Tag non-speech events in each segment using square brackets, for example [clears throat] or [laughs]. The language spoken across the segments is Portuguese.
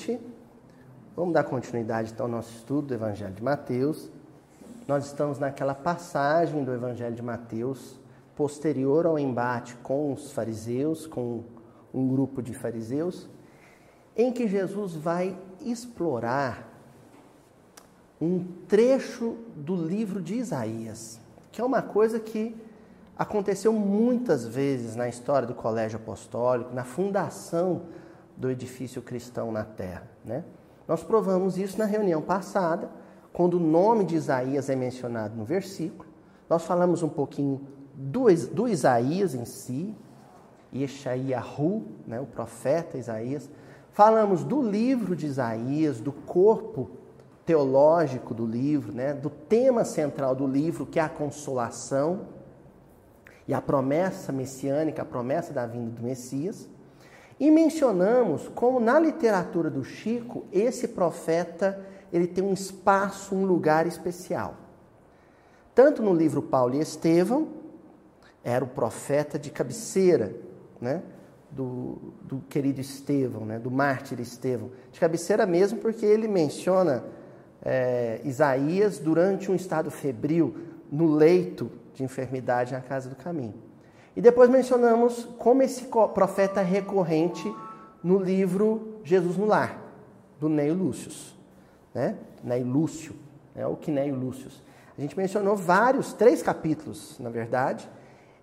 noite. Vamos dar continuidade então ao nosso estudo do Evangelho de Mateus. Nós estamos naquela passagem do Evangelho de Mateus, posterior ao embate com os fariseus, com um grupo de fariseus, em que Jesus vai explorar um trecho do livro de Isaías, que é uma coisa que aconteceu muitas vezes na história do colégio apostólico, na fundação do edifício cristão na terra. Né? Nós provamos isso na reunião passada, quando o nome de Isaías é mencionado no versículo. Nós falamos um pouquinho do, do Isaías em si, Yeshayahu, né, o profeta Isaías. Falamos do livro de Isaías, do corpo teológico do livro, né, do tema central do livro, que é a consolação e a promessa messiânica, a promessa da vinda do Messias. E mencionamos como na literatura do Chico, esse profeta ele tem um espaço, um lugar especial. Tanto no livro Paulo e Estevão, era o profeta de cabeceira, né? Do, do querido Estevão, né? do mártir Estevão. De cabeceira mesmo, porque ele menciona é, Isaías durante um estado febril, no leito de enfermidade na casa do caminho. E depois mencionamos como esse profeta é recorrente no livro Jesus no Lar, do Neio Lúcio, né? Neio Lúcio, né? o Quinéio Lúcio. A gente mencionou vários, três capítulos, na verdade,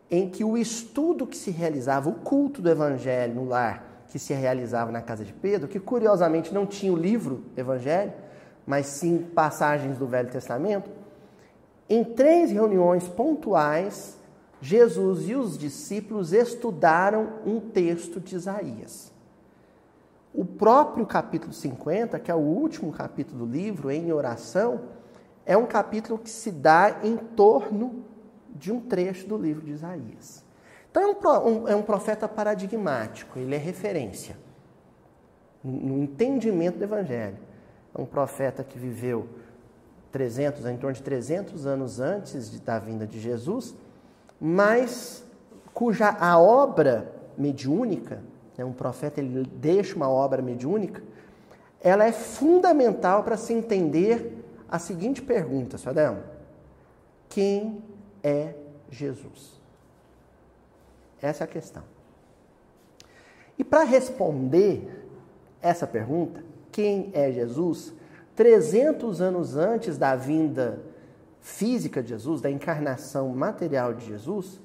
em que o estudo que se realizava, o culto do evangelho no lar que se realizava na casa de Pedro, que curiosamente não tinha o livro Evangelho, mas sim passagens do Velho Testamento, em três reuniões pontuais, Jesus e os discípulos estudaram um texto de Isaías. O próprio capítulo 50, que é o último capítulo do livro, em oração, é um capítulo que se dá em torno de um trecho do livro de Isaías. Então é um, é profeta paradigmático, ele é referência no entendimento do Evangelho. É um profeta que viveu 300, em torno de 300 anos antes da vinda de Jesus, mas cuja a obra mediúnica, né, um profeta ele deixa uma obra mediúnica, ela é fundamental para se entender a seguinte pergunta, Sadão: quem é Jesus? Essa é a questão. E para responder essa pergunta, quem é Jesus? 300 anos antes da vinda física de Jesus, da encarnação material de Jesus,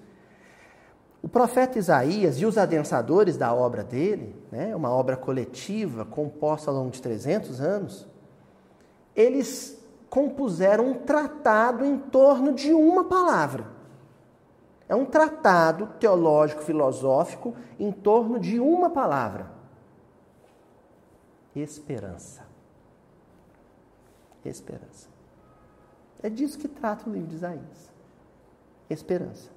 o profeta Isaías e os adensadores da obra dele, né, uma obra coletiva composta ao longo de 300 anos, eles compuseram um tratado em torno de uma palavra. É um tratado teológico, filosófico em torno de uma palavra: esperança esperança. É disso que trata o livro de Isaías. Esperança.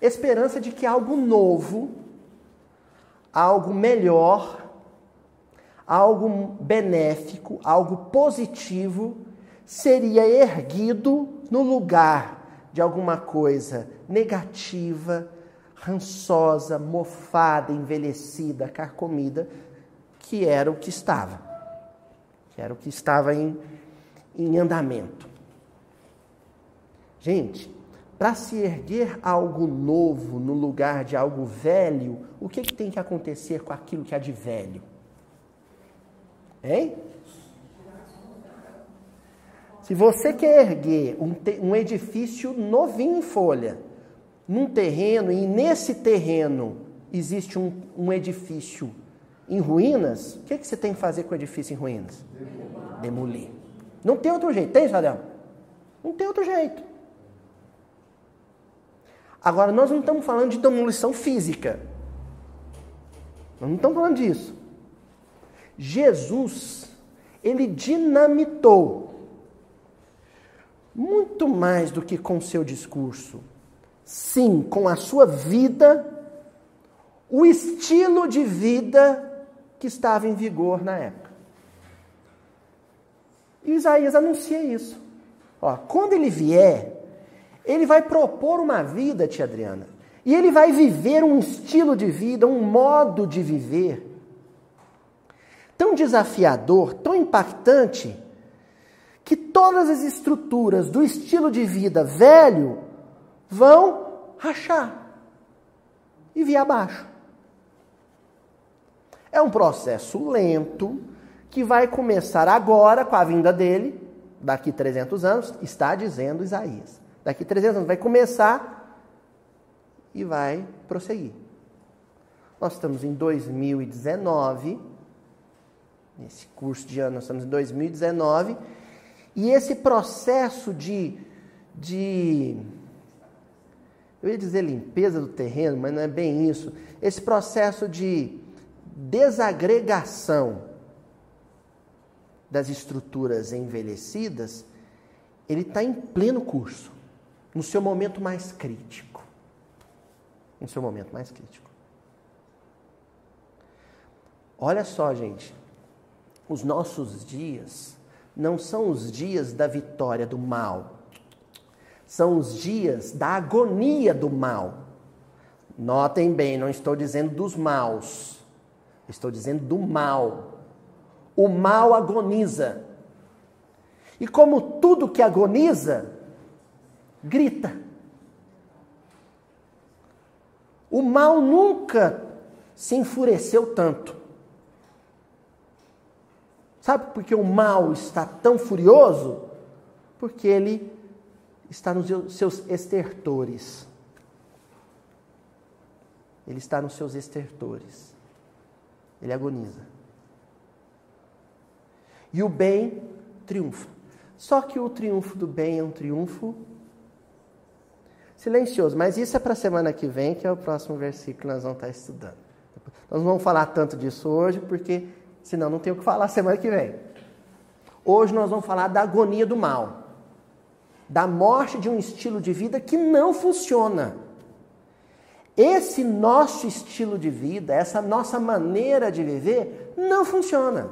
Esperança de que algo novo, algo melhor, algo benéfico, algo positivo seria erguido no lugar de alguma coisa negativa, rançosa, mofada, envelhecida, carcomida, que era o que estava que era o que estava em, em andamento. Gente, para se erguer algo novo no lugar de algo velho, o que, que tem que acontecer com aquilo que é de velho? Hein? Se você quer erguer um, um edifício novinho em folha, num terreno, e nesse terreno existe um, um edifício em ruínas, o que, que você tem que fazer com o edifício em ruínas? Demolir. Não tem outro jeito, tem, Sadel? Não tem outro jeito. Agora, nós não estamos falando de demolição física. Nós não estamos falando disso. Jesus, ele dinamitou muito mais do que com seu discurso. Sim, com a sua vida, o estilo de vida que estava em vigor na época. E Isaías anuncia isso. Ó, quando ele vier, ele vai propor uma vida, tia Adriana, e ele vai viver um estilo de vida, um modo de viver, tão desafiador, tão impactante, que todas as estruturas do estilo de vida velho vão rachar e vir abaixo. É um processo lento que vai começar agora com a vinda dele, daqui 300 anos, está dizendo Isaías. Daqui 300 anos vai começar e vai prosseguir. Nós estamos em 2019, nesse curso de ano nós estamos em 2019, e esse processo de, de eu ia dizer limpeza do terreno, mas não é bem isso. Esse processo de desagregação das estruturas envelhecidas, ele está em pleno curso, no seu momento mais crítico. No seu momento mais crítico. Olha só, gente, os nossos dias não são os dias da vitória do mal, são os dias da agonia do mal. Notem bem, não estou dizendo dos maus, estou dizendo do mal. O mal agoniza. E como tudo que agoniza, grita. O mal nunca se enfureceu tanto. Sabe por que o mal está tão furioso? Porque ele está nos seus estertores. Ele está nos seus estertores. Ele agoniza. E o bem triunfa. Só que o triunfo do bem é um triunfo silencioso. Mas isso é para a semana que vem, que é o próximo versículo que nós vamos estar estudando. Nós não vamos falar tanto disso hoje, porque senão não tem o que falar semana que vem. Hoje nós vamos falar da agonia do mal, da morte de um estilo de vida que não funciona. Esse nosso estilo de vida, essa nossa maneira de viver, não funciona.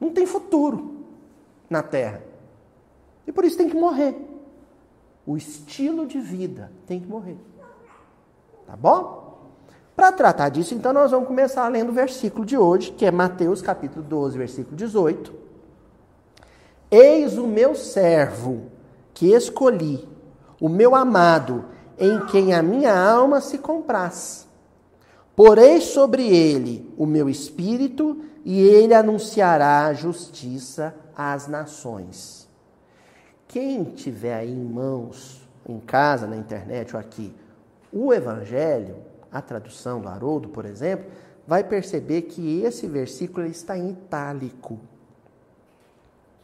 Não tem futuro na Terra. E por isso tem que morrer. O estilo de vida tem que morrer. Tá bom? Para tratar disso, então, nós vamos começar lendo o versículo de hoje, que é Mateus capítulo 12, versículo 18. Eis o meu servo que escolhi, o meu amado, em quem a minha alma se compraz. Porei sobre ele o meu espírito e ele anunciará justiça às nações. Quem tiver aí em mãos, em casa, na internet ou aqui, o Evangelho, a tradução do Haroldo, por exemplo, vai perceber que esse versículo está em itálico.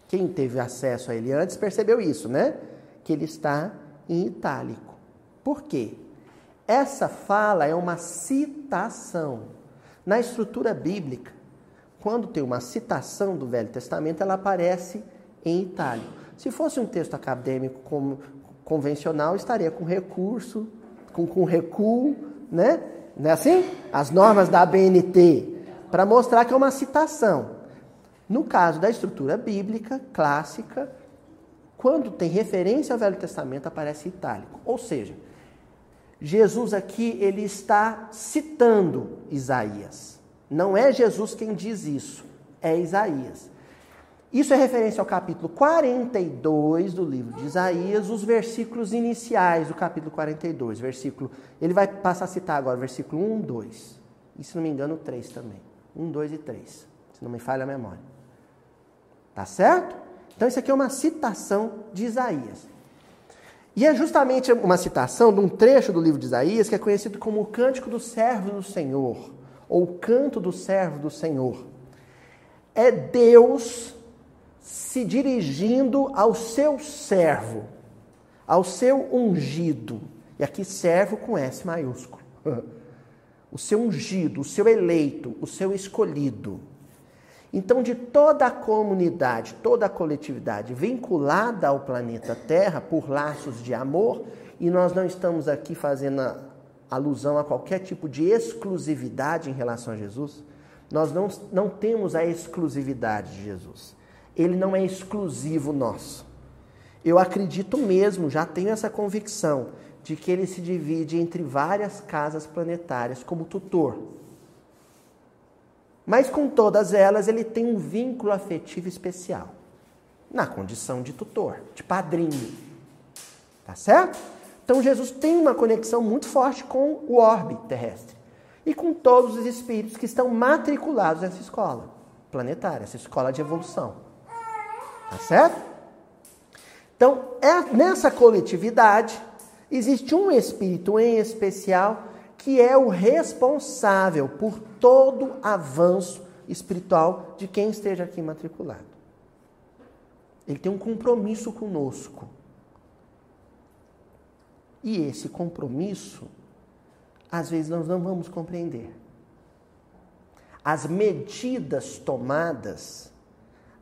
Quem teve acesso a ele antes percebeu isso, né? Que ele está em itálico. Por quê? Essa fala é uma citação. Na estrutura bíblica, quando tem uma citação do Velho Testamento, ela aparece em itálico. Se fosse um texto acadêmico como, convencional, estaria com recurso, com, com recuo, né? Não é assim? As normas da ABNT, para mostrar que é uma citação. No caso da estrutura bíblica clássica, quando tem referência ao Velho Testamento, aparece itálico. Ou seja, Jesus aqui ele está citando Isaías. Não é Jesus quem diz isso, é Isaías. Isso é referência ao capítulo 42 do livro de Isaías, os versículos iniciais do capítulo 42. Versículo, ele vai passar a citar agora versículo 1, 2. E se não me engano, 3 também. 1, 2 e 3. Se não me falha a memória. Tá certo? Então, isso aqui é uma citação de Isaías. E é justamente uma citação de um trecho do livro de Isaías que é conhecido como o Cântico do Servo do Senhor, ou o Canto do Servo do Senhor. É Deus se dirigindo ao seu servo, ao seu ungido. E aqui servo com S maiúsculo. [laughs] O seu ungido, o seu eleito, o seu escolhido. Então, de toda a comunidade, toda a coletividade vinculada ao planeta Terra por laços de amor, e nós não estamos aqui fazendo alusão a qualquer tipo de exclusividade em relação a Jesus, nós não, não temos a exclusividade de Jesus. Ele não é exclusivo nosso. Eu acredito mesmo, já tenho essa convicção, de que ele se divide entre várias casas planetárias como tutor. Mas com todas elas, ele tem um vínculo afetivo especial, na condição de tutor, de padrinho. Tá certo? Então Jesus tem uma conexão muito forte com o orbe terrestre e com todos os espíritos que estão matriculados nessa escola planetária, essa escola de evolução. Tá certo? Então, é, nessa coletividade, existe um espírito em especial que é o responsável por todo avanço espiritual de quem esteja aqui matriculado. Ele tem um compromisso conosco. E esse compromisso, às vezes, nós não vamos compreender. As medidas tomadas,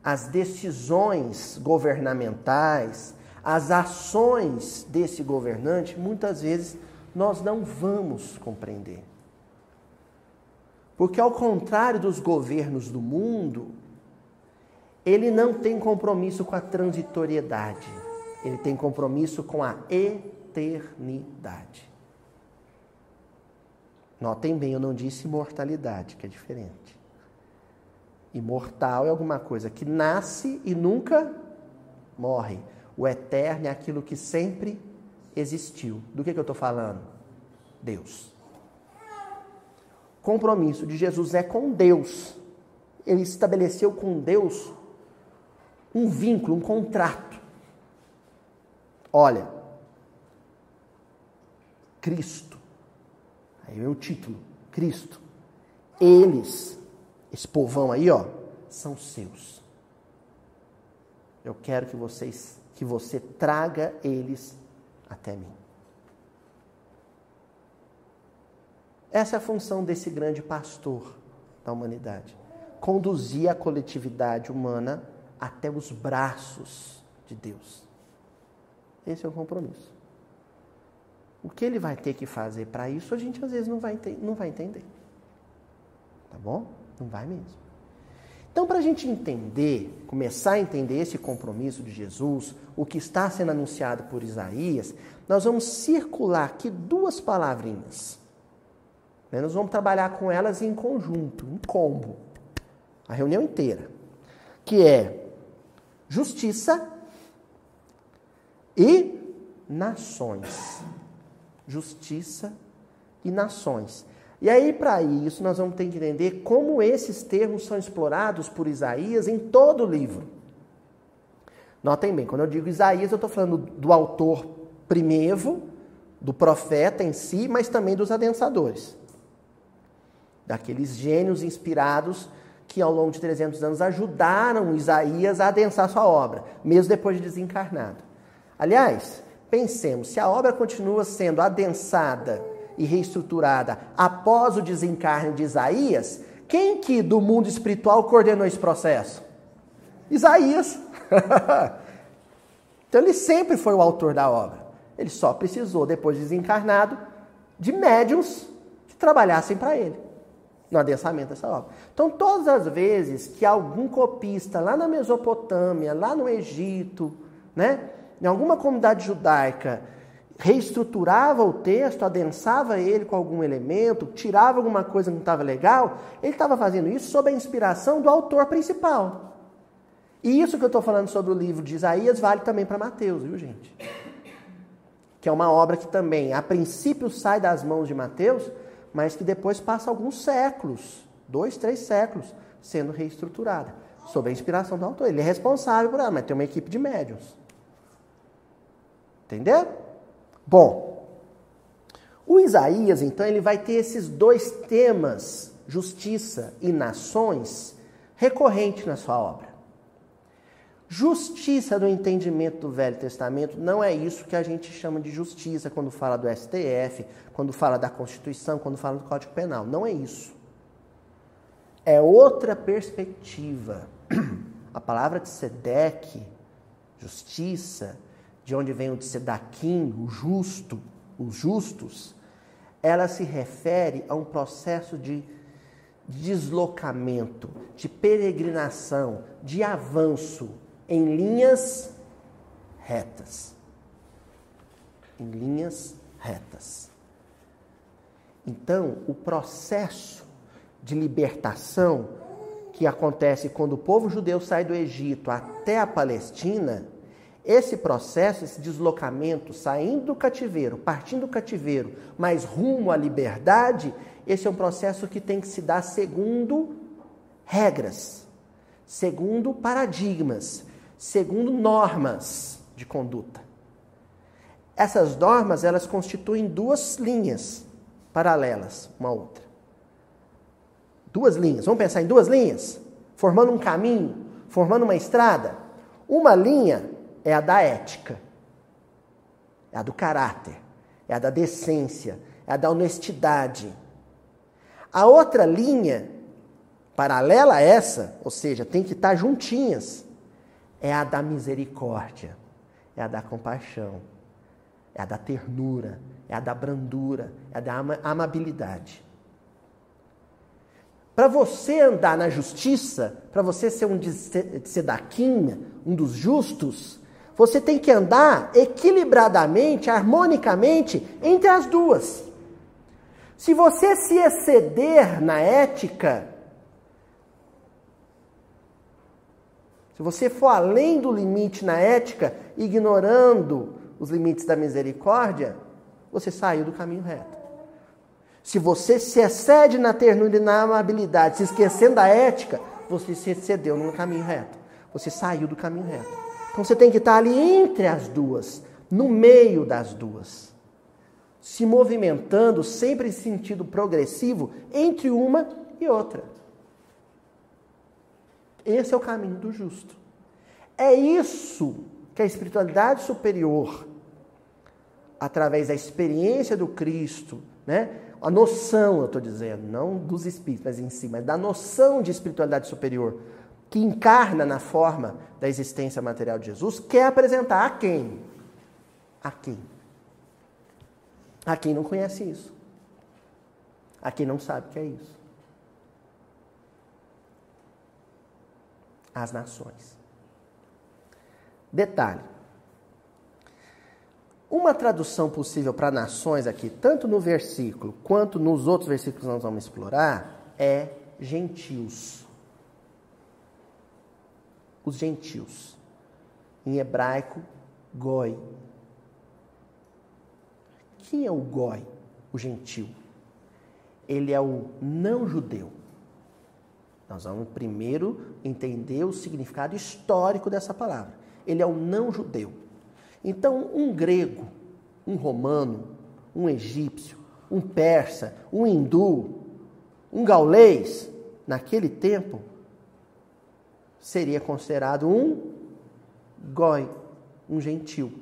as decisões governamentais, as ações desse governante, muitas vezes nós não vamos compreender. Porque, ao contrário dos governos do mundo, ele não tem compromisso com a transitoriedade, ele tem compromisso com a eternidade. Notem bem, eu não disse imortalidade, que é diferente. Imortal é alguma coisa que nasce e nunca morre. O eterno é aquilo que sempre existiu. Do que, que eu estou falando? Deus. Compromisso de Jesus é com Deus. Ele estabeleceu com Deus um vínculo, um contrato. Olha, Cristo, aí é o título, Cristo. Eles, esse povão aí, ó, são seus. Eu quero que vocês, que você traga eles até mim. Essa é a função desse grande pastor da humanidade. Conduzir a coletividade humana até os braços de Deus. Esse é o compromisso. O que ele vai ter que fazer para isso, a gente às vezes não vai, não vai entender. Tá bom? Não vai mesmo. Então, para a gente entender, começar a entender esse compromisso de Jesus, o que está sendo anunciado por Isaías, nós vamos circular aqui duas palavrinhas. Né, nós vamos trabalhar com elas em conjunto, um combo, a reunião inteira, que é justiça e nações. Justiça e nações. E aí, para isso, nós vamos ter que entender como esses termos são explorados por Isaías em todo o livro. Notem bem, quando eu digo Isaías, eu estou falando do autor primevo, do profeta em si, mas também dos adensadores. Daqueles gênios inspirados que ao longo de 300 anos ajudaram Isaías a adensar sua obra, mesmo depois de desencarnado. Aliás, pensemos, se a obra continua sendo adensada e reestruturada após o desencarne de Isaías, quem que do mundo espiritual coordenou esse processo? Isaías. [laughs] então ele sempre foi o autor da obra. Ele só precisou, depois de desencarnado, de médiums que trabalhassem para ele no adensamento dessa obra. Então, todas as vezes que algum copista lá na Mesopotâmia, lá no Egito, né, em alguma comunidade judaica, reestruturava o texto, adensava ele com algum elemento, tirava alguma coisa que não estava legal, ele estava fazendo isso sob a inspiração do autor principal. E isso que eu estou falando sobre o livro de Isaías vale também para Mateus, viu gente? Que é uma obra que também, a princípio, sai das mãos de Mateus, mas que depois passa alguns séculos, dois, três séculos, sendo reestruturada, sob a inspiração do autor. Ele é responsável por ela, mas tem uma equipe de médiums. Entendeu? Bom, o Isaías, então, ele vai ter esses dois temas, justiça e nações, recorrentes na sua obra. Justiça no entendimento do Velho Testamento não é isso que a gente chama de justiça quando fala do STF, quando fala da Constituição, quando fala do Código Penal. Não é isso. É outra perspectiva. [clears throat] A palavra de Sedeque, justiça, de onde vem o Sedaquim, o justo, os justos, ela se refere a um processo de deslocamento, de peregrinação, de avanço em linhas retas. Em linhas retas. Então, o processo de libertação que acontece quando o povo judeu sai do Egito até a Palestina, esse processo, esse deslocamento, saindo do cativeiro, partindo do cativeiro, mas rumo à liberdade, esse é um processo que tem que se dar segundo regras, segundo paradigmas, segundo normas de conduta. Essas normas, elas constituem duas linhas paralelas uma à outra. Duas linhas. Vamos pensar em duas linhas? Formando um caminho, formando uma estrada. Uma linha é a da ética, é a do caráter, é a da decência, é a da honestidade. A outra linha, paralela a essa, ou seja, tem que estar juntinhas, é a da misericórdia, é a da compaixão, é a da ternura, é a da brandura, é a da amabilidade. Para você andar na justiça, para você ser um sedaquinha, um dos justos, você tem que andar equilibradamente, harmonicamente entre as duas. Se você se exceder na ética, se você for além do limite na ética, ignorando os limites da misericórdia, você saiu do caminho reto. Se você se excede na ternura e na amabilidade, se esquecendo da ética, você se excedeu no caminho reto. Você saiu do caminho reto. Então você tem que estar ali entre as duas, no meio das duas. Se movimentando sempre em sentido progressivo entre uma e outra. Esse é o caminho do justo. É isso que a espiritualidade superior, através da experiência do Cristo, né? a noção, eu estou dizendo, não dos espíritos, mas em si, mas da noção de espiritualidade superior, que encarna na forma da existência material de Jesus, quer apresentar a quem? A quem? A quem não conhece isso. A quem não sabe o que é isso. As nações. Detalhe. Uma tradução possível para nações aqui, tanto no versículo quanto nos outros versículos que nós vamos explorar, é gentios. Os gentios. Em hebraico, goi. Quem é o goi, o gentil? Ele é o não judeu. Nós vamos primeiro entender o significado histórico dessa palavra. Ele é o não judeu. Então, um grego, um romano, um egípcio, um persa, um hindu, um gaulês, naquele tempo, seria considerado um goi, um gentil,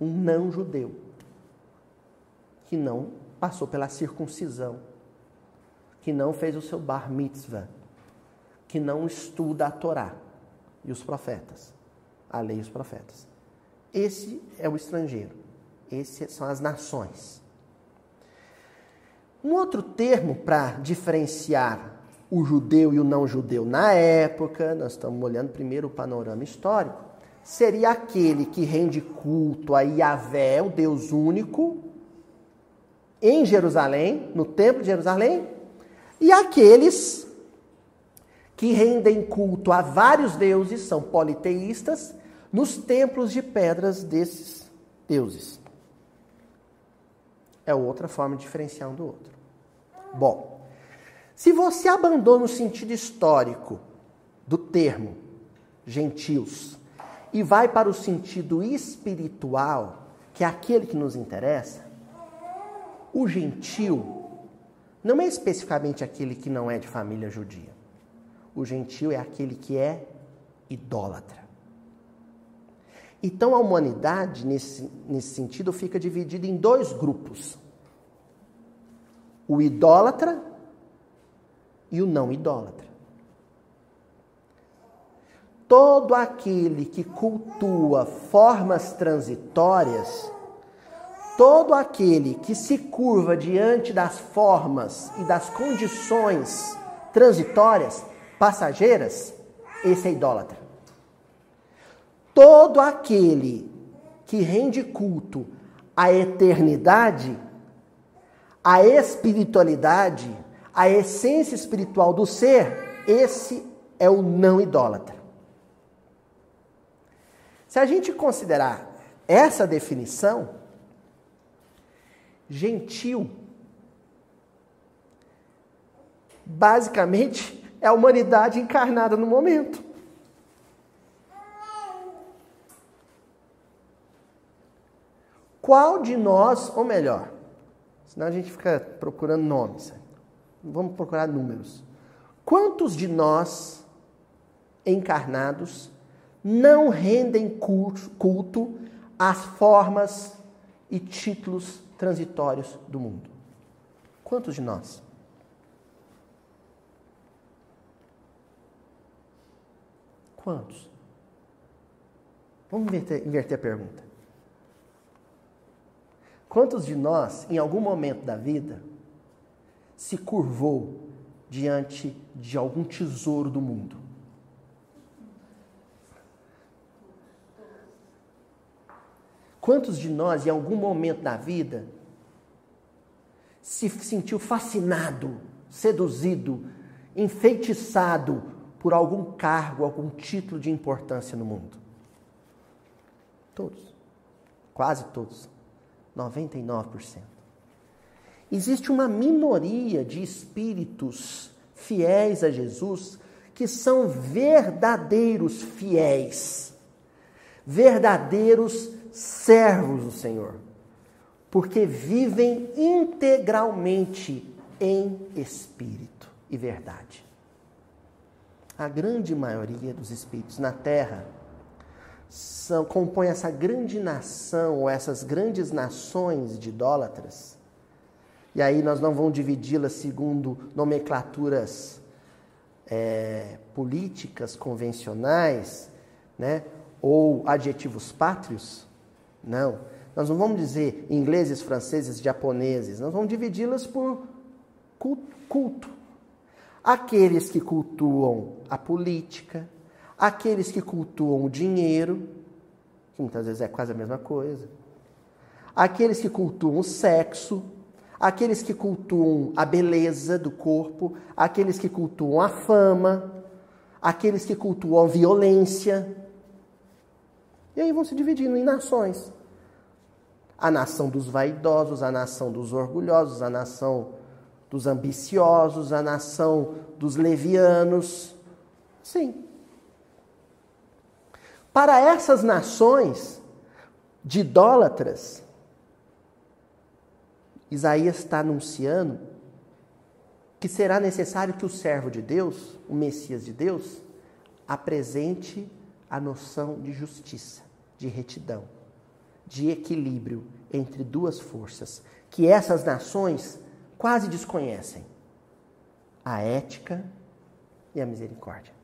um não judeu, que não passou pela circuncisão, que não fez o seu bar mitzvah, que não estuda a Torá e os profetas, a lei e os profetas. Esse é o estrangeiro. Esses são as nações. Um outro termo para diferenciar o judeu e o não judeu na época, nós estamos olhando primeiro o panorama histórico, seria aquele que rende culto a Yahvé, o Deus único, em Jerusalém, no Templo de Jerusalém, e aqueles que rendem culto a vários deuses, são politeístas, nos templos de pedras desses deuses. É outra forma de diferenciar um do outro. Bom, se você abandona o sentido histórico do termo gentios e vai para o sentido espiritual, que é aquele que nos interessa, o gentil não é especificamente aquele que não é de família judia. O gentil é aquele que é idólatra. Então a humanidade, nesse, nesse sentido, fica dividida em dois grupos: o idólatra e o não idólatra. Todo aquele que cultua formas transitórias, todo aquele que se curva diante das formas e das condições transitórias, passageiras, esse é idólatra. Todo aquele que rende culto à eternidade, à espiritualidade, a essência espiritual do ser, esse é o não idólatra. Se a gente considerar essa definição, gentil, basicamente é a humanidade encarnada no momento. Qual de nós, ou melhor, senão a gente fica procurando nomes, vamos procurar números. Quantos de nós encarnados não rendem culto, culto às formas e títulos transitórios do mundo? Quantos de nós? Quantos? Vamos inverter, inverter a pergunta. Quantos de nós, em algum momento da vida, se curvou diante de algum tesouro do mundo? Quantos de nós, em algum momento da vida, se sentiu fascinado, seduzido, enfeitiçado por algum cargo, algum título de importância no mundo? Todos. Quase todos. 99%. Existe uma minoria de espíritos fiéis a Jesus que são verdadeiros fiéis, verdadeiros servos do Senhor, porque vivem integralmente em espírito e verdade. A grande maioria dos espíritos na Terra são, compõe essa grande nação, ou essas grandes nações de idólatras. E aí nós não vamos dividi-las segundo nomenclaturas é, políticas convencionais, né? ou adjetivos pátrios. Não. Nós não vamos dizer ingleses, franceses, japoneses. Nós vamos dividi-las por culto. Aqueles que cultuam a política, aqueles que cultuam o dinheiro, que muitas vezes é quase a mesma coisa, aqueles que cultuam o sexo, aqueles que cultuam a beleza do corpo, aqueles que cultuam a fama, aqueles que cultuam a violência. E aí vão se dividindo em nações. A nação dos vaidosos, a nação dos orgulhosos, a nação dos ambiciosos, a nação dos levianos. Sim. Para essas nações de idólatras, Isaías está anunciando que será necessário que o servo de Deus, o Messias de Deus, apresente a noção de justiça, de retidão, de equilíbrio entre duas forças que essas nações quase desconhecem: a ética e a misericórdia.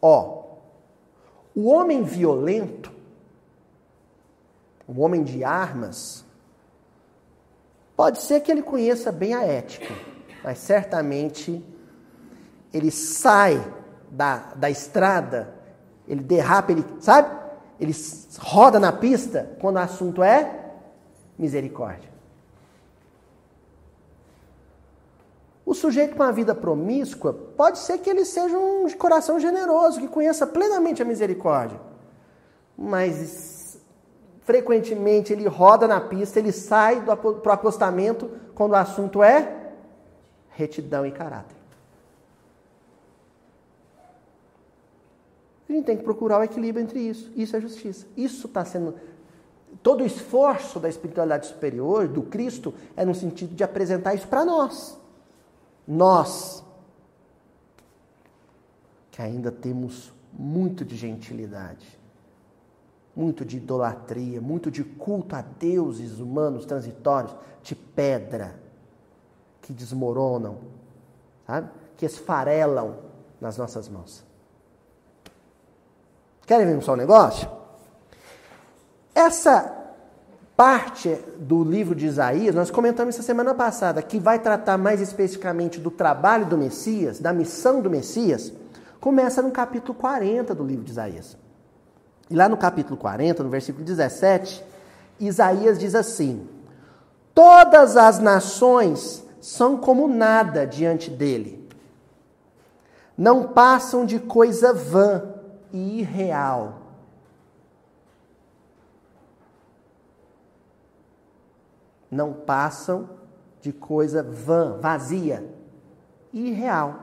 Ó, o homem violento, o homem de armas, pode ser que ele conheça bem a ética, mas certamente ele sai da, da estrada, ele derrapa, ele, sabe? Ele roda na pista quando o assunto é misericórdia. Sujeito com a vida promíscua, pode ser que ele seja um de coração generoso, que conheça plenamente a misericórdia. Mas frequentemente ele roda na pista, ele sai para o acostamento quando o assunto é retidão e caráter. A gente tem que procurar o equilíbrio entre isso. Isso é justiça. Isso está sendo. Todo o esforço da espiritualidade superior, do Cristo, é no sentido de apresentar isso para nós. Nós, que ainda temos muito de gentilidade, muito de idolatria, muito de culto a deuses humanos transitórios, de pedra, que desmoronam, sabe? que esfarelam nas nossas mãos. Querem ver só um negócio? Essa parte do livro de Isaías, nós comentamos essa semana passada, que vai tratar mais especificamente do trabalho do Messias, da missão do Messias, começa no capítulo 40 do livro de Isaías. E lá no capítulo 40, no versículo 17, Isaías diz assim: Todas as nações são como nada diante dele. Não passam de coisa vã e irreal. Não passam de coisa vã, vazia irreal.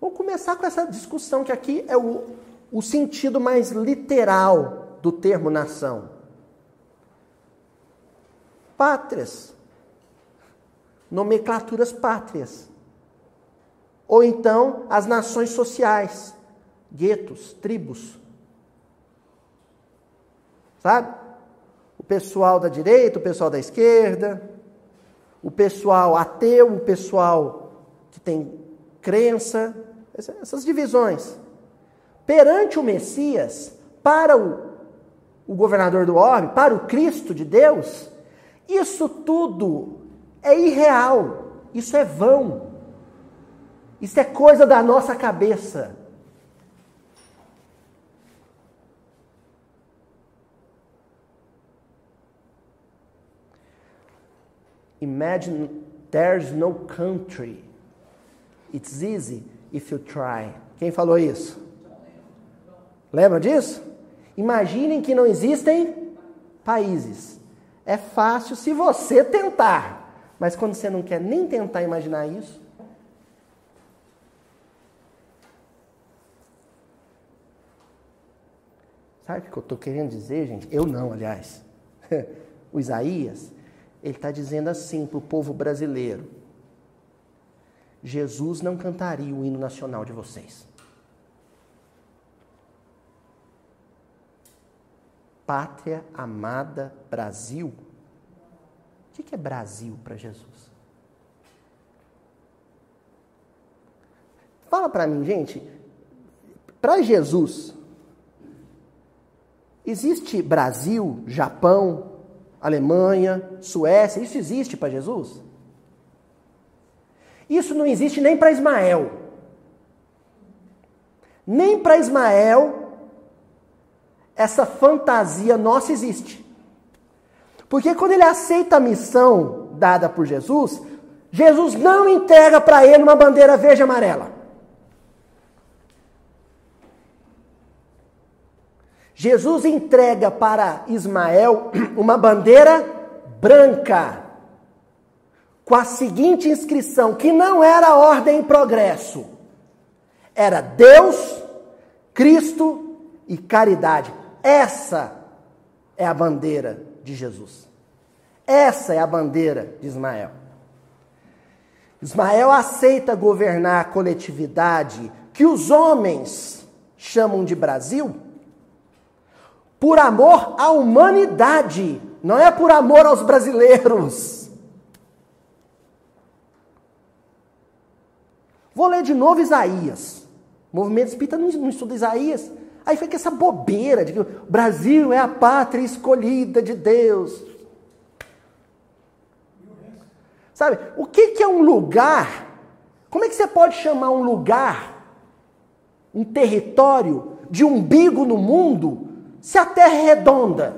Vamos começar com essa discussão que aqui é o, o sentido mais literal do termo nação. Pátrias. Nomenclaturas pátrias. Ou então as nações sociais, guetos, tribos. Sabe? O pessoal da direita, o pessoal da esquerda, o pessoal ateu, o pessoal que tem crença, essas divisões. Perante o Messias, para o, o governador do orbe, para o Cristo de Deus, isso tudo é irreal, isso é vão, isso é coisa da nossa cabeça. Imagine there's no country. It's easy if you try. Quem falou isso? Lembra disso? Imaginem que não existem países. É fácil se você tentar. Mas quando você não quer nem tentar imaginar isso, Sabe o que eu estou querendo dizer, gente? Eu não, aliás. [laughs] o Isaías, ele está dizendo assim para o povo brasileiro: Jesus não cantaria o hino nacional de vocês. Pátria amada Brasil. O que é Brasil para Jesus? Fala para mim, gente. Para Jesus, existe Brasil, Japão, Alemanha, Suécia, isso existe para Jesus? Isso não existe nem para Ismael. Nem para Ismael essa fantasia nossa existe. Porque quando ele aceita a missão dada por Jesus, Jesus não entrega para ele uma bandeira verde e amarela. Jesus entrega para Ismael [clears throat] uma bandeira branca, com a seguinte inscrição, que não era ordem e progresso, era Deus, Cristo e caridade. Essa é a bandeira de Jesus. Essa é a bandeira de Ismael. Ismael aceita governar a coletividade que os homens chamam de Brasil por amor à humanidade, não é por amor aos brasileiros. Vou ler de novo Isaías. O movimento espírita não, estuda Isaías. Aí fica essa bobeira de que o Brasil é a pátria escolhida de Deus. Sabe, o que, que é um lugar? Como é que você pode chamar um lugar, um território, de umbigo no mundo, se a Terra é redonda?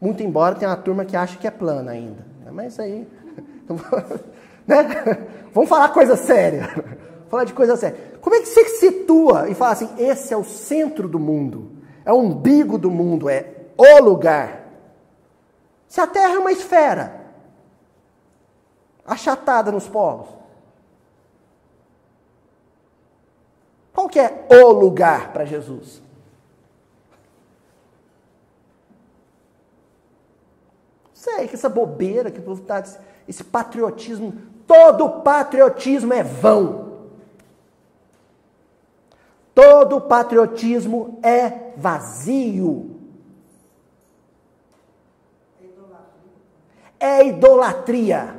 Muito embora tenha uma turma que acha que é plana ainda. Mas aí. [laughs] né? Vamos falar coisa séria. [laughs] falar de coisa séria. Como é que você situa e fala assim: esse é o centro do mundo, é o umbigo do mundo, é o lugar? Se a Terra é uma esfera, achatada nos polos, qual que é o lugar para Jesus? Sei que essa bobeira que o povo está, esse patriotismo, todo patriotismo é vão. Todo patriotismo é vazio. É idolatria.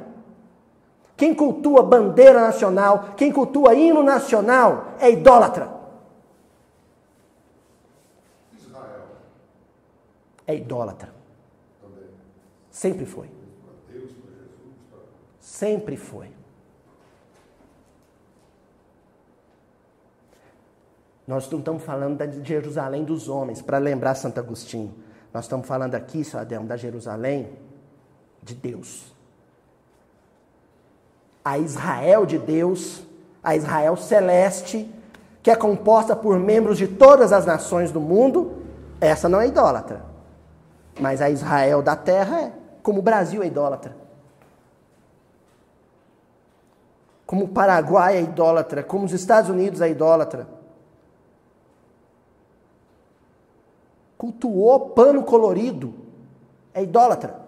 Quem cultua bandeira nacional, quem cultua hino nacional, é idólatra. Israel. É idólatra. Sempre foi. Sempre foi. Nós não estamos falando da Jerusalém dos homens, para lembrar Santo Agostinho. Nós estamos falando aqui, seu Adão, da Jerusalém de Deus. A Israel de Deus, a Israel celeste, que é composta por membros de todas as nações do mundo, essa não é idólatra. Mas a Israel da terra é, como o Brasil é idólatra. Como o Paraguai é idólatra, como os Estados Unidos é idólatra. Cultuou pano colorido, é idólatra.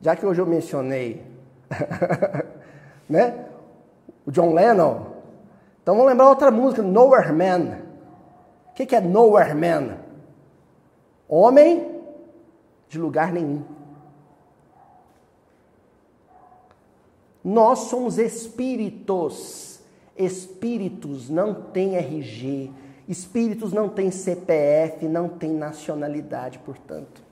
Já que hoje eu mencionei [laughs] né? o John Lennon, então vamos lembrar outra música, Nowhere Man. O que, é Nowhere Man? Homem de lugar nenhum. Nós somos espíritos. Espíritos não têm RG. Espíritos não têm CPF, não têm nacionalidade, portanto.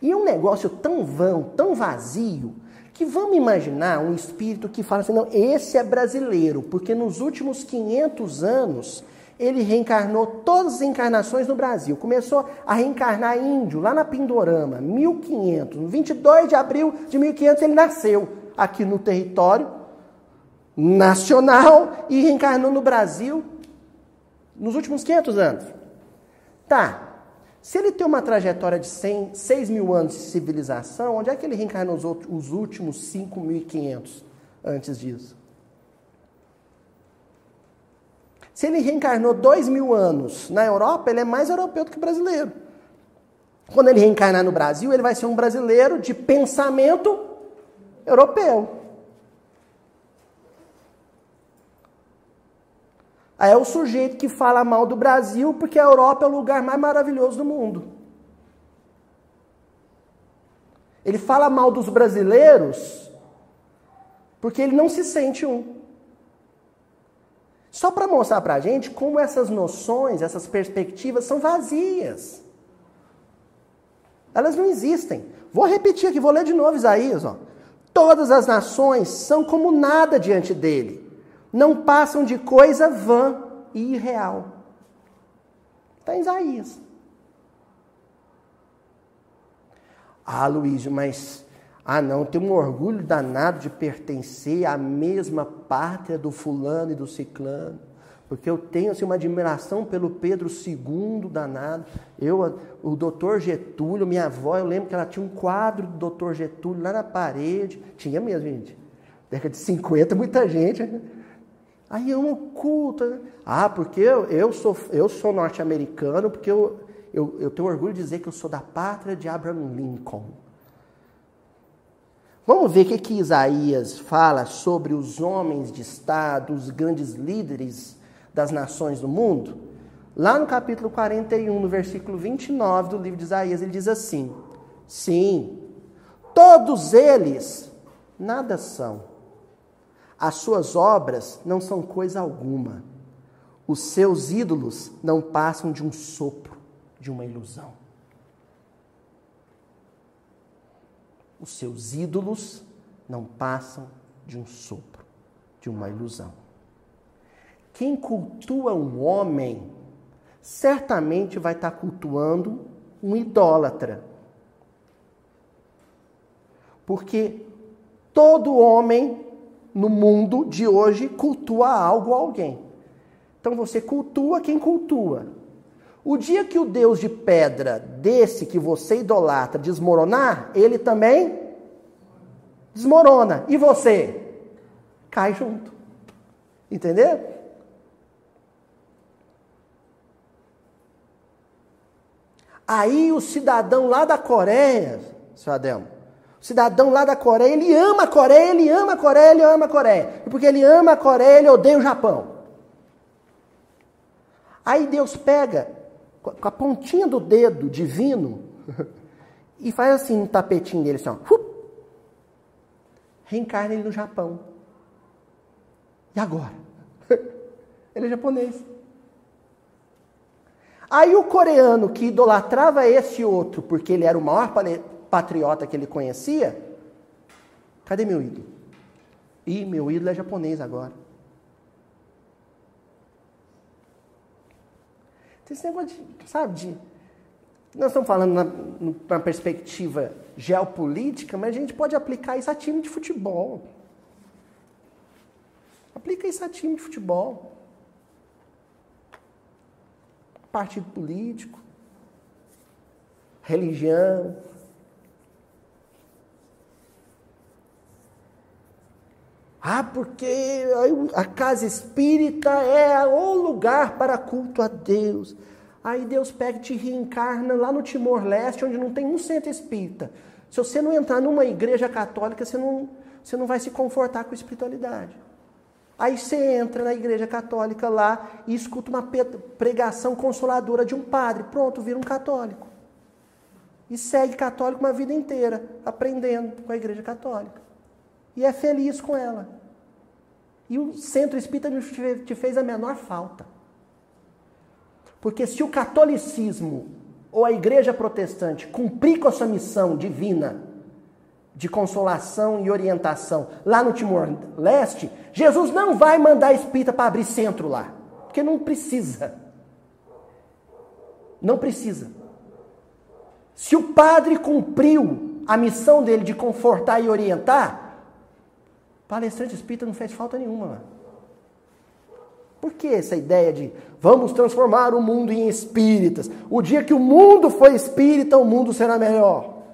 E é um negócio tão vão, tão vazio, que vamos imaginar um espírito que fala assim: não, esse é brasileiro, porque nos últimos 500 anos ele reencarnou todas as encarnações no Brasil. Começou a reencarnar índio lá na Pindorama, 1500. No 22 de abril de 1500 ele nasceu aqui no território nacional e reencarnou no Brasil nos últimos 500 anos. Tá, se ele tem uma trajetória de 100, 6 mil anos de civilização, onde é que ele reencarnou os, outros, os últimos 5.500 antes disso? Se ele reencarnou 2 mil anos na Europa, ele é mais europeu do que brasileiro. Quando ele reencarnar no Brasil, ele vai ser um brasileiro de pensamento europeu. Aí é o sujeito que fala mal do Brasil porque a Europa é o lugar mais maravilhoso do mundo. Ele fala mal dos brasileiros porque ele não se sente um. Só para mostrar para a gente como essas noções, essas perspectivas são vazias. Elas não existem. Vou repetir aqui, vou ler de novo Isaías. Ó. Todas as nações são como nada diante dele não passam de coisa vã e irreal. Está em Isaías. Ah, Luiz, mas. Ah, não, tenho um orgulho danado de pertencer à mesma pátria do fulano e do ciclano. Porque eu tenho assim, uma admiração pelo Pedro II danado. Eu, o doutor Getúlio, minha avó, eu lembro que ela tinha um quadro do doutor Getúlio lá na parede. Tinha mesmo, gente. Década de 50, muita gente. Aí é um culto. Né? Ah, porque eu, eu sou, eu sou norte-americano, porque eu, eu, eu tenho orgulho de dizer que eu sou da pátria de Abraham Lincoln. Vamos ver o que, que Isaías fala sobre os homens de Estado, os grandes líderes das nações do mundo? Lá no capítulo 41, no versículo 29 do livro de Isaías, ele diz assim: Sim, todos eles nada são as suas obras não são coisa alguma. Os seus ídolos não passam de um sopro, de uma ilusão. Os seus ídolos não passam de um sopro, de uma ilusão. Quem cultua um homem, certamente vai estar cultuando um idólatra. Porque todo homem no mundo de hoje cultua algo ou alguém. Então você cultua quem cultua. O dia que o Deus de pedra desse que você idolatra desmoronar, ele também desmorona. E você? Cai junto. Entendeu? Aí o cidadão lá da Coreia, seu Ademo, o cidadão lá da Coreia, ele ama a Coreia, ele ama a Coreia, ele ama a Coreia. E porque ele ama a Coreia, ele odeia o Japão. Aí Deus pega com a pontinha do dedo divino [laughs] e faz assim no tapetinho dele, assim, ó, reencarna ele no Japão. E agora? [laughs] ele é japonês. Aí o coreano que idolatrava esse outro porque ele era o maior patriota que ele conhecia, cadê meu ídolo? Ih, meu ídolo é japonês agora. Tem esse negócio de, sabe, de. Nós estamos falando na, na perspectiva geopolítica, mas a gente pode aplicar isso a time de futebol. Aplica isso a time de futebol. Partido político. Religião. Ah, porque a casa espírita é o lugar para culto a Deus. Aí Deus pega e te reencarna lá no Timor-Leste, onde não tem um centro espírita. Se você não entrar numa igreja católica, você não, você não vai se confortar com a espiritualidade. Aí você entra na igreja católica lá e escuta uma pregação consoladora de um padre. Pronto, vira um católico. E segue católico uma vida inteira, aprendendo com a igreja católica. E é feliz com ela. E o centro espírita não te fez a menor falta. Porque se o catolicismo ou a igreja protestante cumprir com a sua missão divina de consolação e orientação lá no Timor-Leste, Jesus não vai mandar espírita para abrir centro lá. Porque não precisa. Não precisa. Se o padre cumpriu a missão dele de confortar e orientar, palestrante espírita não fez falta nenhuma. Por que essa ideia de vamos transformar o mundo em espíritas? O dia que o mundo for espírita, o mundo será melhor.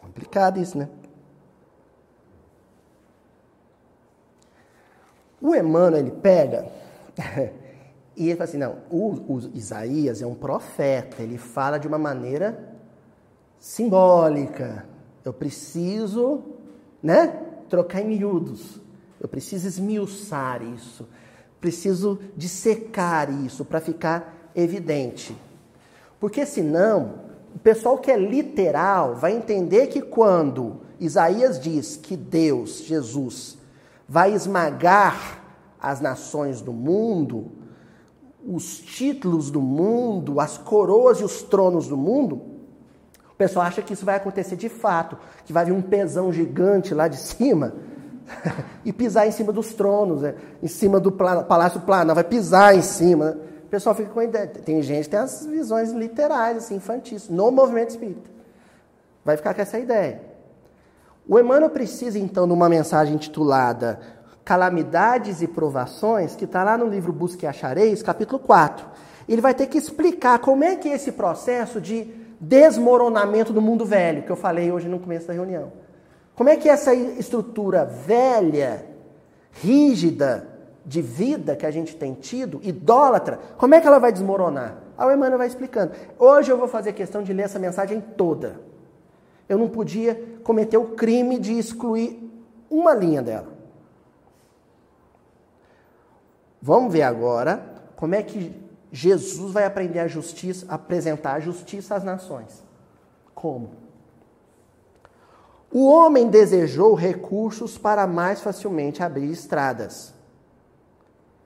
Complicado isso, né? O Emmanuel, ele pega [laughs] e ele fala assim, não, o, o Isaías é um profeta, ele fala de uma maneira simbólica. Eu preciso né? Trocar em miúdos. Eu preciso esmiuçar isso. Preciso dissecar isso para ficar evidente. Porque senão, o pessoal que é literal vai entender que quando Isaías diz que Deus, Jesus, vai esmagar as nações do mundo, os títulos do mundo, as coroas e os tronos do mundo, pessoal acha que isso vai acontecer de fato, que vai vir um pesão gigante lá de cima [laughs] e pisar em cima dos tronos, né? em cima do Palácio Planalto, vai pisar em cima. Né? O pessoal fica com a ideia. Tem gente que tem as visões literais, assim, infantis, no movimento espírita. Vai ficar com essa ideia. O Emmanuel precisa, então, de uma mensagem intitulada Calamidades e Provações, que está lá no livro Busque e Achareis, capítulo 4. Ele vai ter que explicar como é que é esse processo de desmoronamento do mundo velho, que eu falei hoje no começo da reunião. Como é que essa estrutura velha, rígida de vida que a gente tem tido, idólatra, como é que ela vai desmoronar? A Emmanuel vai explicando. Hoje eu vou fazer questão de ler essa mensagem toda. Eu não podia cometer o crime de excluir uma linha dela. Vamos ver agora como é que Jesus vai aprender a justiça, apresentar a justiça às nações. Como? O homem desejou recursos para mais facilmente abrir estradas.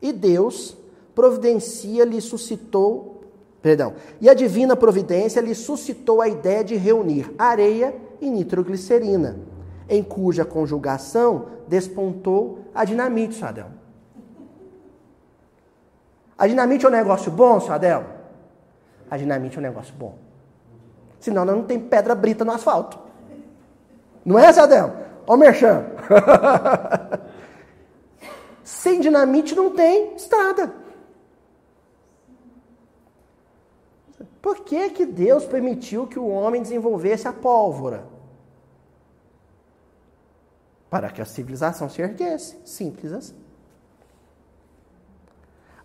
E Deus providencia lhe suscitou, perdão, e a divina providência lhe suscitou a ideia de reunir areia e nitroglicerina, em cuja conjugação despontou a dinamite, Sadel. A dinamite é um negócio bom, senhor Adel? A dinamite é um negócio bom. Senão não tem pedra brita no asfalto. Não é, senhor Adel? Ó o merchan. [laughs] Sem dinamite não tem estrada. Por que, que Deus permitiu que o homem desenvolvesse a pólvora? Para que a civilização se erguesse. Simples assim.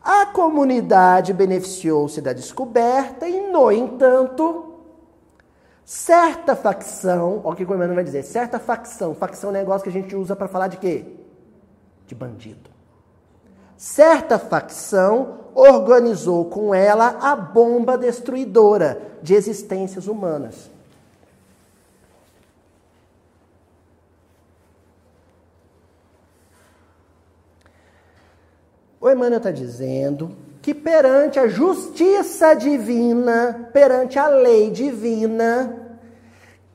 A comunidade beneficiou-se da descoberta e, no entanto, certa facção, olha o que o Emmanuel vai dizer, certa facção, facção é um negócio que a gente usa para falar de quê? De bandido. Certa facção organizou com ela a bomba destruidora de existências humanas. O Emmanuel está dizendo que perante a justiça divina, perante a lei divina,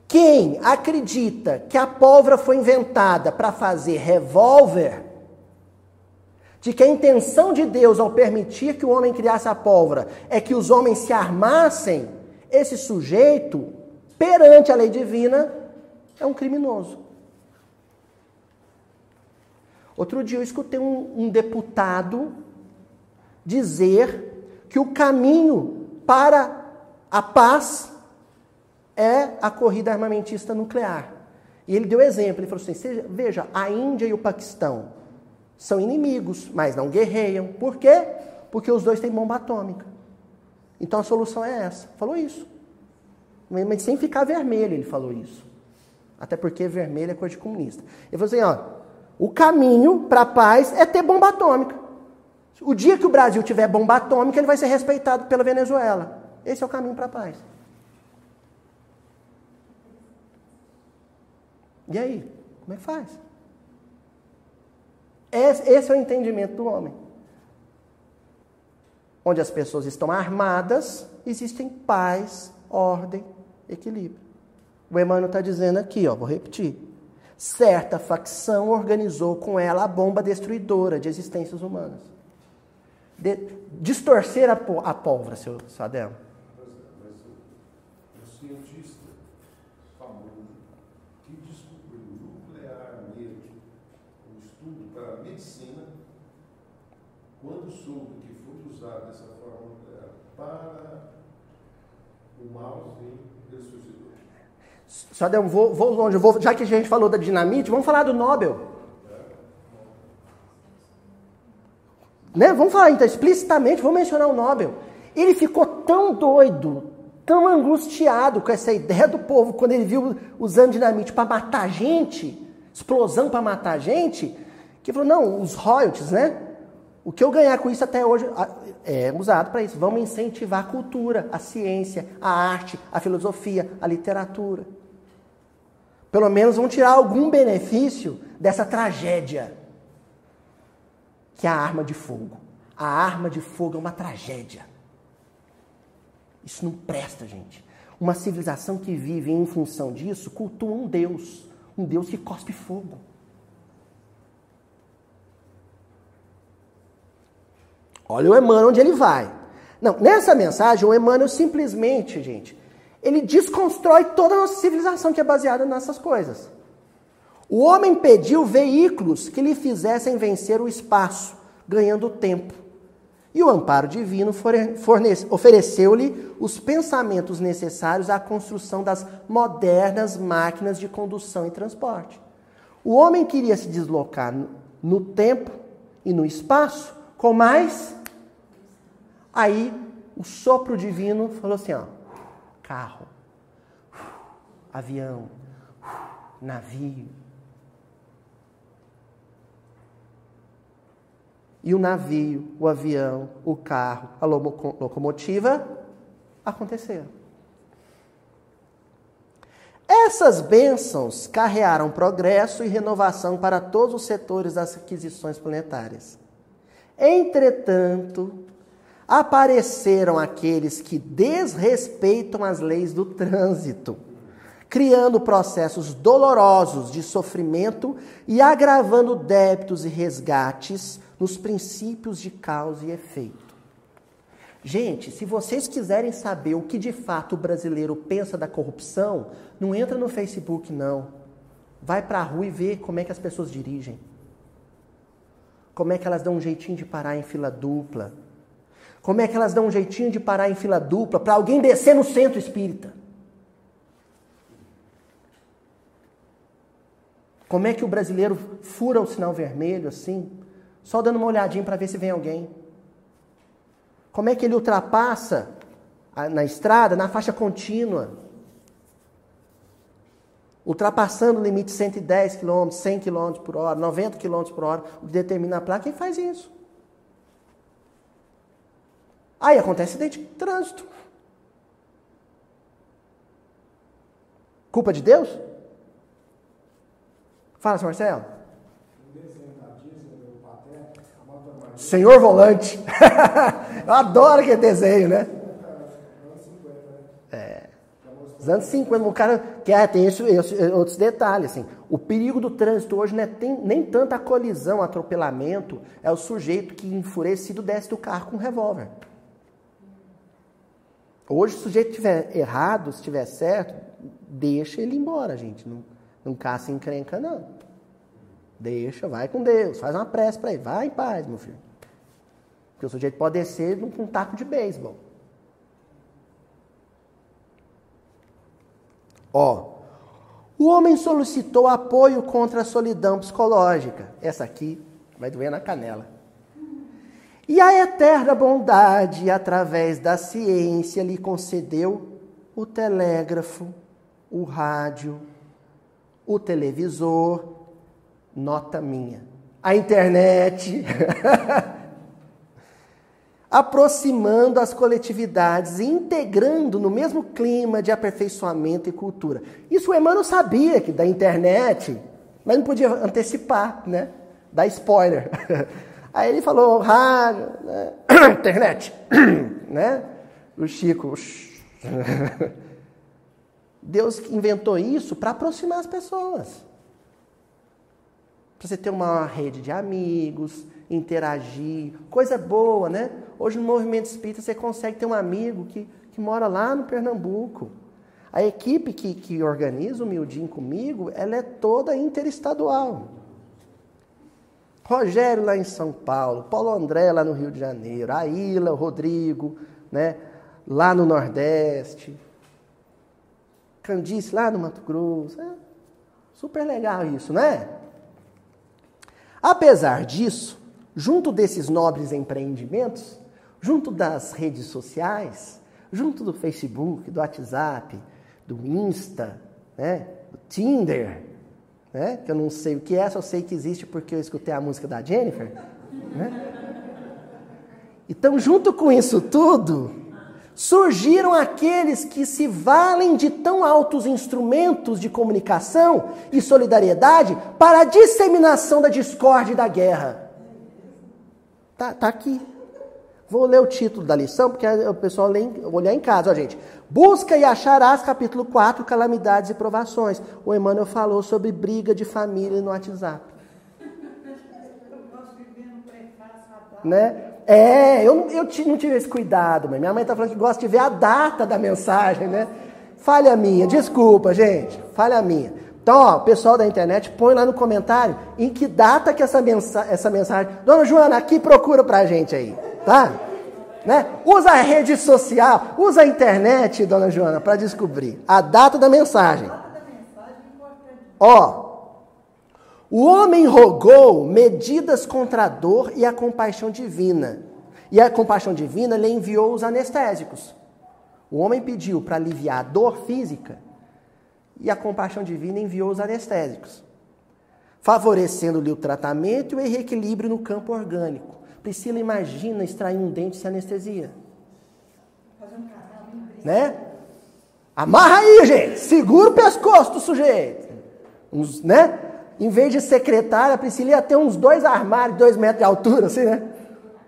Quem acredita que a pólvora foi inventada para fazer revólver, de que a intenção de Deus ao permitir que o homem criasse a pólvora é que os homens se armassem, esse sujeito, perante a lei divina, é um criminoso. Outro dia eu escutei um, um deputado dizer que o caminho para a paz é a corrida armamentista nuclear. E ele deu exemplo, ele falou assim: veja, a Índia e o Paquistão são inimigos, mas não guerreiam. Por quê? Porque os dois têm bomba atômica. Então a solução é essa. Falou isso. Mas sem ficar vermelho ele falou isso. Até porque vermelho é coisa de comunista. Ele falou assim, ó, o caminho para a paz é ter bomba atômica. O dia que o Brasil tiver bomba atômica, ele vai ser respeitado pela Venezuela. Esse é o caminho para a paz. E aí? Como é que faz? Esse é o entendimento do homem. Onde as pessoas estão armadas, existem paz, ordem, equilíbrio. O Emmanuel está dizendo aqui, ó, vou repetir. Certa facção organizou com ela a bomba destruidora de existências humanas. De, distorcer a, a pólvora, seu Sadel. quando soube que foi usado dessa forma nuclear para o mal, ele suicidou. Só deu, vou, vou longe, vou, já que a gente falou da dinamite, vamos falar do Nobel. Né? Vamos falar então explicitamente, vou mencionar o Nobel. Ele ficou tão doido, tão angustiado com essa ideia do povo quando ele viu usando dinamite para matar gente, explosão para matar gente, que falou: não, os royalties, né? O que eu ganhar com isso até hoje é usado para isso. Vamos incentivar a cultura, a ciência, a arte, a filosofia, a literatura. Pelo menos vão tirar algum benefício dessa tragédia que é a arma de fogo. A arma de fogo é uma tragédia. Isso não presta, gente. Uma civilização que vive em função disso cultua um Deus, um Deus que cospe fogo. Olha o Emmanuel onde ele vai. Não, nessa mensagem, o Emmanuel simplesmente, gente, ele desconstrói toda a nossa civilização que é baseada nessas coisas. O homem pediu veículos que lhe fizessem vencer o espaço, ganhando tempo. E o amparo divino ofereceu-lhe os pensamentos necessários à construção das modernas máquinas de condução e transporte. O homem queria se deslocar no tempo e no espaço com mais Aí o sopro divino falou assim: ó, carro, avião, navio. E o navio, o avião, o carro, a locomotiva aconteceram. Essas bênçãos carrearam progresso e renovação para todos os setores das aquisições planetárias. Entretanto, apareceram aqueles que desrespeitam as leis do trânsito, criando processos dolorosos de sofrimento e agravando débitos e resgates nos princípios de causa e efeito. Gente, se vocês quiserem saber o que de fato o brasileiro pensa da corrupção, não entra no Facebook não. Vai para a rua e vê como é que as pessoas dirigem. Como é que elas dão um jeitinho de parar em fila dupla como é que elas dão um jeitinho de parar em fila dupla para alguém descer no centro espírita? Como é que o brasileiro fura o sinal vermelho assim, só dando uma olhadinha para ver se vem alguém? Como é que ele ultrapassa na estrada na faixa contínua? Ultrapassando o limite 110 km, 100 km por hora, 90 km por hora, determina a placa, quem faz isso? Aí acontece acidente de trânsito. Culpa de Deus? Fala, senhor Marcelo. Senhor Volante. [laughs] Eu adoro aquele desenho, né? É. Nos anos 50, o cara quer, tem outros detalhes. Assim. O perigo do trânsito hoje não é tem, nem tanto a colisão, atropelamento, é o sujeito que enfurecido desce do carro com um revólver. Hoje, se o sujeito estiver errado, se estiver certo, deixa ele embora, gente. Não, não caça encrenca, não. Deixa, vai com Deus, faz uma prece para ele. Vai em paz, meu filho. Porque o sujeito pode descer com um taco de beisebol. Ó, o homem solicitou apoio contra a solidão psicológica. Essa aqui vai doer na canela. E a eterna bondade, através da ciência, lhe concedeu o telégrafo, o rádio, o televisor, nota minha, a internet, [laughs] aproximando as coletividades, integrando no mesmo clima de aperfeiçoamento e cultura. Isso o Emmanuel sabia que da internet, mas não podia antecipar, né? Dar spoiler. [laughs] Aí ele falou rádio, né? [clears throat] internet, [clears throat] né? O Chico. [laughs] Deus inventou isso para aproximar as pessoas. Para você ter uma rede de amigos, interagir, coisa boa, né? Hoje no movimento espírita você consegue ter um amigo que, que mora lá no Pernambuco. A equipe que, que organiza o Mildinho comigo, ela é toda interestadual. Rogério lá em São Paulo, Paulo André lá no Rio de Janeiro, a Ilha, o Rodrigo, né, lá no Nordeste, Candice lá no Mato Grosso. É super legal isso, né? Apesar disso, junto desses nobres empreendimentos, junto das redes sociais, junto do Facebook, do WhatsApp, do Insta, né, do Tinder, né? que eu não sei o que é, só sei que existe porque eu escutei a música da Jennifer. Né? Então, junto com isso tudo, surgiram aqueles que se valem de tão altos instrumentos de comunicação e solidariedade para a disseminação da discórdia e da guerra. Tá, tá aqui. Vou ler o título da lição, porque o pessoal lê, olhar em casa, ó, gente. Busca e acharás, capítulo 4, calamidades e provações. O Emmanuel falou sobre briga de família no WhatsApp. né? É, eu, eu não tive esse cuidado, mas minha mãe está falando que gosta de ver a data da mensagem, né? Falha minha, desculpa, gente, falha minha. Então, ó, pessoal da internet põe lá no comentário em que data que essa, mensa essa mensagem. Dona Joana, aqui procura pra gente aí tá? Né? Usa a rede social, usa a internet, dona Joana, para descobrir a data da mensagem. Ó, o homem rogou medidas contra a dor e a compaixão divina. E a compaixão divina lhe enviou os anestésicos. O homem pediu para aliviar a dor física e a compaixão divina enviou os anestésicos, favorecendo-lhe o tratamento e o reequilíbrio no campo orgânico. Priscila imagina extrair um dente sem anestesia. Né? Amarra aí, gente. Segura o pescoço do sujeito. Uns, né? Em vez de secretária, a Priscila ia ter uns dois armários, dois metros de altura, assim, né?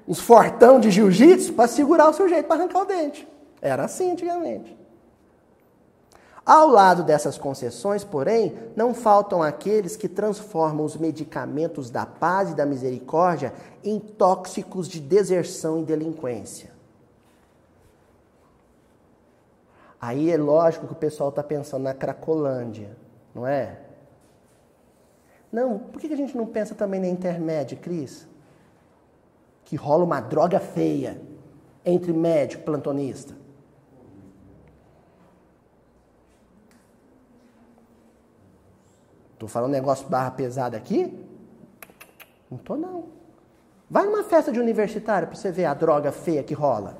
Uns fortão de jiu-jitsu para segurar o sujeito para arrancar o dente. Era assim antigamente. Ao lado dessas concessões, porém, não faltam aqueles que transformam os medicamentos da paz e da misericórdia em tóxicos de deserção e delinquência. Aí é lógico que o pessoal está pensando na Cracolândia, não é? Não, por que a gente não pensa também na intermédia, Cris? Que rola uma droga feia entre médico e plantonista. Estou falando negócio barra pesada aqui? Não estou, não. Vai numa festa de universitário para você ver a droga feia que rola.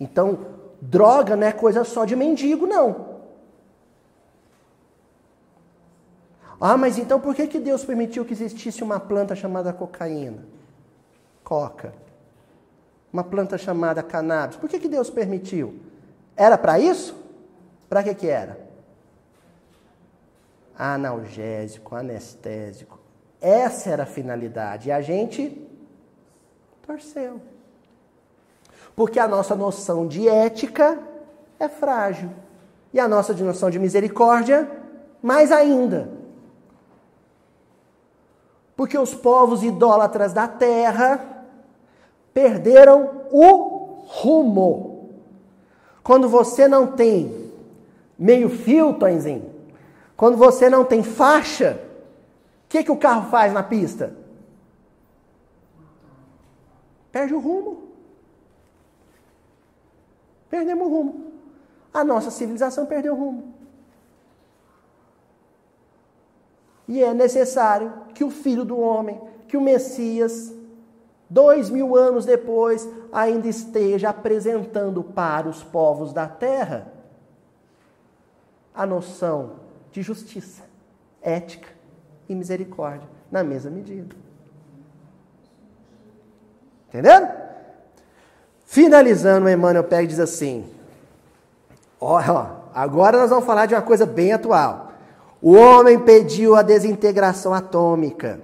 Então, droga não é coisa só de mendigo, não. Ah, mas então por que, que Deus permitiu que existisse uma planta chamada cocaína? Coca. Uma planta chamada cannabis. Por que, que Deus permitiu? Era para isso? Para que, que era? Analgésico, anestésico. Essa era a finalidade. E a gente torceu. Porque a nossa noção de ética é frágil. E a nossa dimensão de misericórdia, mais ainda. Porque os povos idólatras da terra perderam o rumo. Quando você não tem meio fio, Tonzinho, quando você não tem faixa, o que, que o carro faz na pista? Perde o rumo. Perdemos o rumo. A nossa civilização perdeu o rumo. E é necessário que o Filho do Homem, que o Messias, dois mil anos depois, ainda esteja apresentando para os povos da terra a noção de justiça, ética e misericórdia na mesma medida. Entenderam? Finalizando, Emmanuel e diz assim: ó, agora nós vamos falar de uma coisa bem atual. O homem pediu a desintegração atômica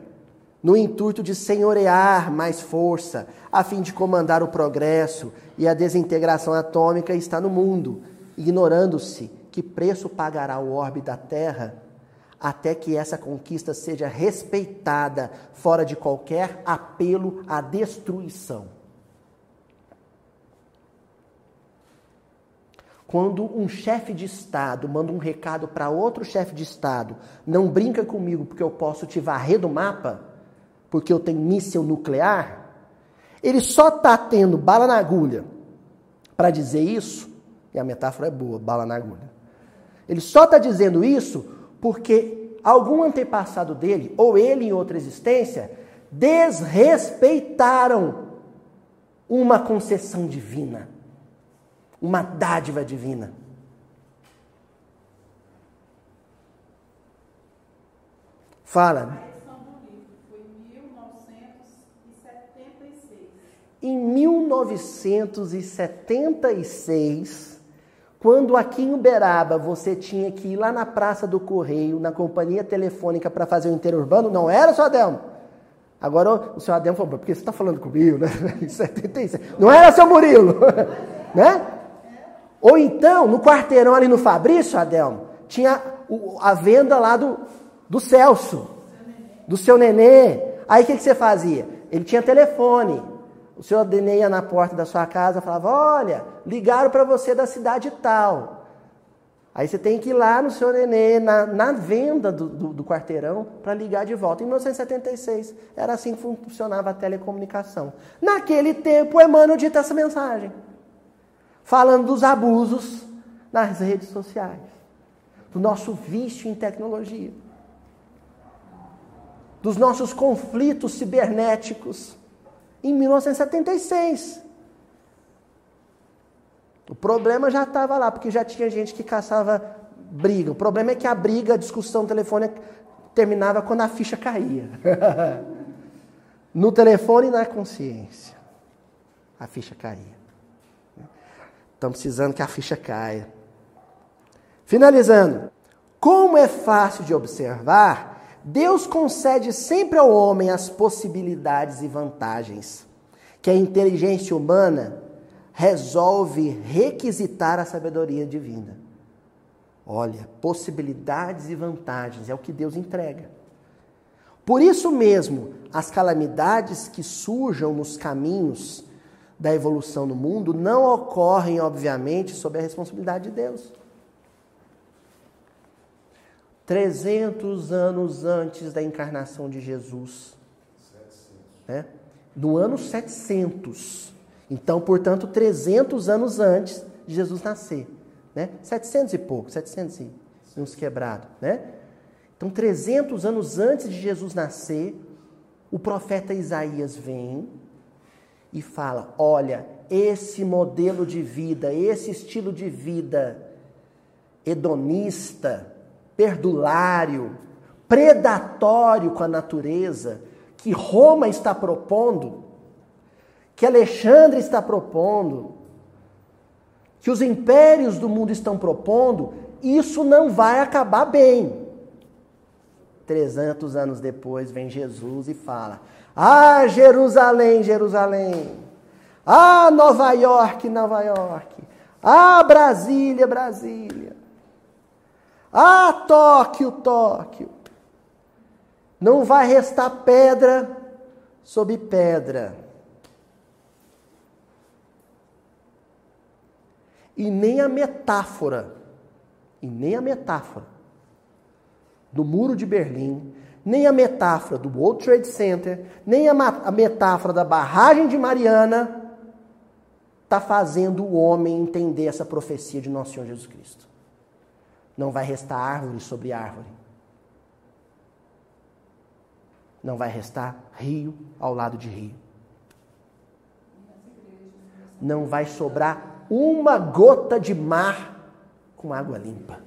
no intuito de senhorear mais força, a fim de comandar o progresso, e a desintegração atômica está no mundo, ignorando-se que preço pagará o orbe da Terra até que essa conquista seja respeitada fora de qualquer apelo à destruição. Quando um chefe de Estado manda um recado para outro chefe de Estado, não brinca comigo porque eu posso te varrer do mapa, porque eu tenho míssil nuclear, ele só está tendo bala na agulha para dizer isso, e a metáfora é boa, bala na agulha. Ele só está dizendo isso porque algum antepassado dele, ou ele em outra existência, desrespeitaram uma concessão divina, uma dádiva divina. Fala. Em 1976, quando aqui em Uberaba você tinha que ir lá na Praça do Correio, na companhia telefônica para fazer o interurbano, não era, seu Adelmo? Agora o seu Adelmo falou, porque você está falando comigo, né? [laughs] 76. Não era, seu Murilo? [laughs] né? Ou então, no quarteirão ali no Fabrício, Adelmo, tinha a venda lá do, do Celso, do seu nenê. Aí o que, que você fazia? Ele tinha telefone. O senhor Denê ia na porta da sua casa falava: Olha, ligaram para você da cidade tal. Aí você tem que ir lá no senhor Nenê, na, na venda do, do, do quarteirão, para ligar de volta. Em 1976, era assim que funcionava a telecomunicação. Naquele tempo, Emmanuel dita essa mensagem, falando dos abusos nas redes sociais, do nosso vício em tecnologia, dos nossos conflitos cibernéticos em 1976. O problema já estava lá, porque já tinha gente que caçava briga. O problema é que a briga, a discussão telefônica terminava quando a ficha caía. [laughs] no telefone e na consciência. A ficha caía. Estamos precisando que a ficha caia. Finalizando. Como é fácil de observar, Deus concede sempre ao homem as possibilidades e vantagens que a inteligência humana resolve requisitar a sabedoria divina. Olha, possibilidades e vantagens é o que Deus entrega. Por isso mesmo, as calamidades que surjam nos caminhos da evolução no mundo não ocorrem, obviamente, sob a responsabilidade de Deus. 300 anos antes da encarnação de Jesus. Né? No ano 700. Então, portanto, 300 anos antes de Jesus nascer. Né? 700 e pouco, 700 e uns quebrados. Né? Então, 300 anos antes de Jesus nascer, o profeta Isaías vem e fala: olha, esse modelo de vida, esse estilo de vida hedonista, perdulário, predatório com a natureza que Roma está propondo, que Alexandre está propondo, que os impérios do mundo estão propondo, isso não vai acabar bem. 300 anos depois vem Jesus e fala: Ah, Jerusalém, Jerusalém. Ah, Nova York, Nova York. Ah, Brasília, Brasília. Ah, Tóquio, Tóquio. Não vai restar pedra sobre pedra. E nem a metáfora, e nem a metáfora do Muro de Berlim, nem a metáfora do World Trade Center, nem a, metáfora da barragem de Mariana está fazendo o homem entender essa profecia de nosso Senhor Jesus Cristo. Não vai restar árvore sobre árvore. Não vai restar rio ao lado de rio. Não vai sobrar uma gota de mar com água limpa.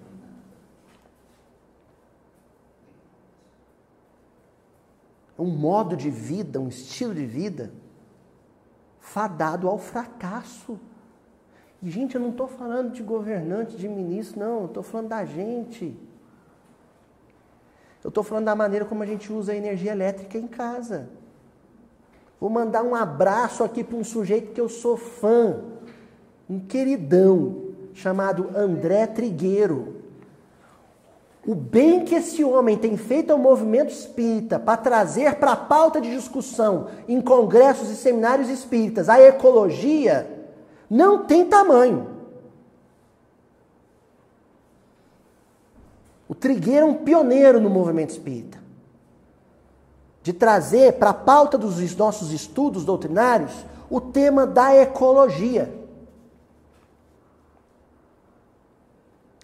Um modo de vida, um estilo de vida fadado ao fracasso. Gente, eu não estou falando de governante, de ministro, não, eu estou falando da gente. Eu estou falando da maneira como a gente usa a energia elétrica em casa. Vou mandar um abraço aqui para um sujeito que eu sou fã, um queridão, chamado André Trigueiro. O bem que esse homem tem feito ao movimento espírita para trazer para a pauta de discussão em congressos e seminários espíritas a ecologia não tem tamanho. O Trigueiro é um pioneiro no movimento espírita. De trazer para a pauta dos nossos estudos doutrinários o tema da ecologia.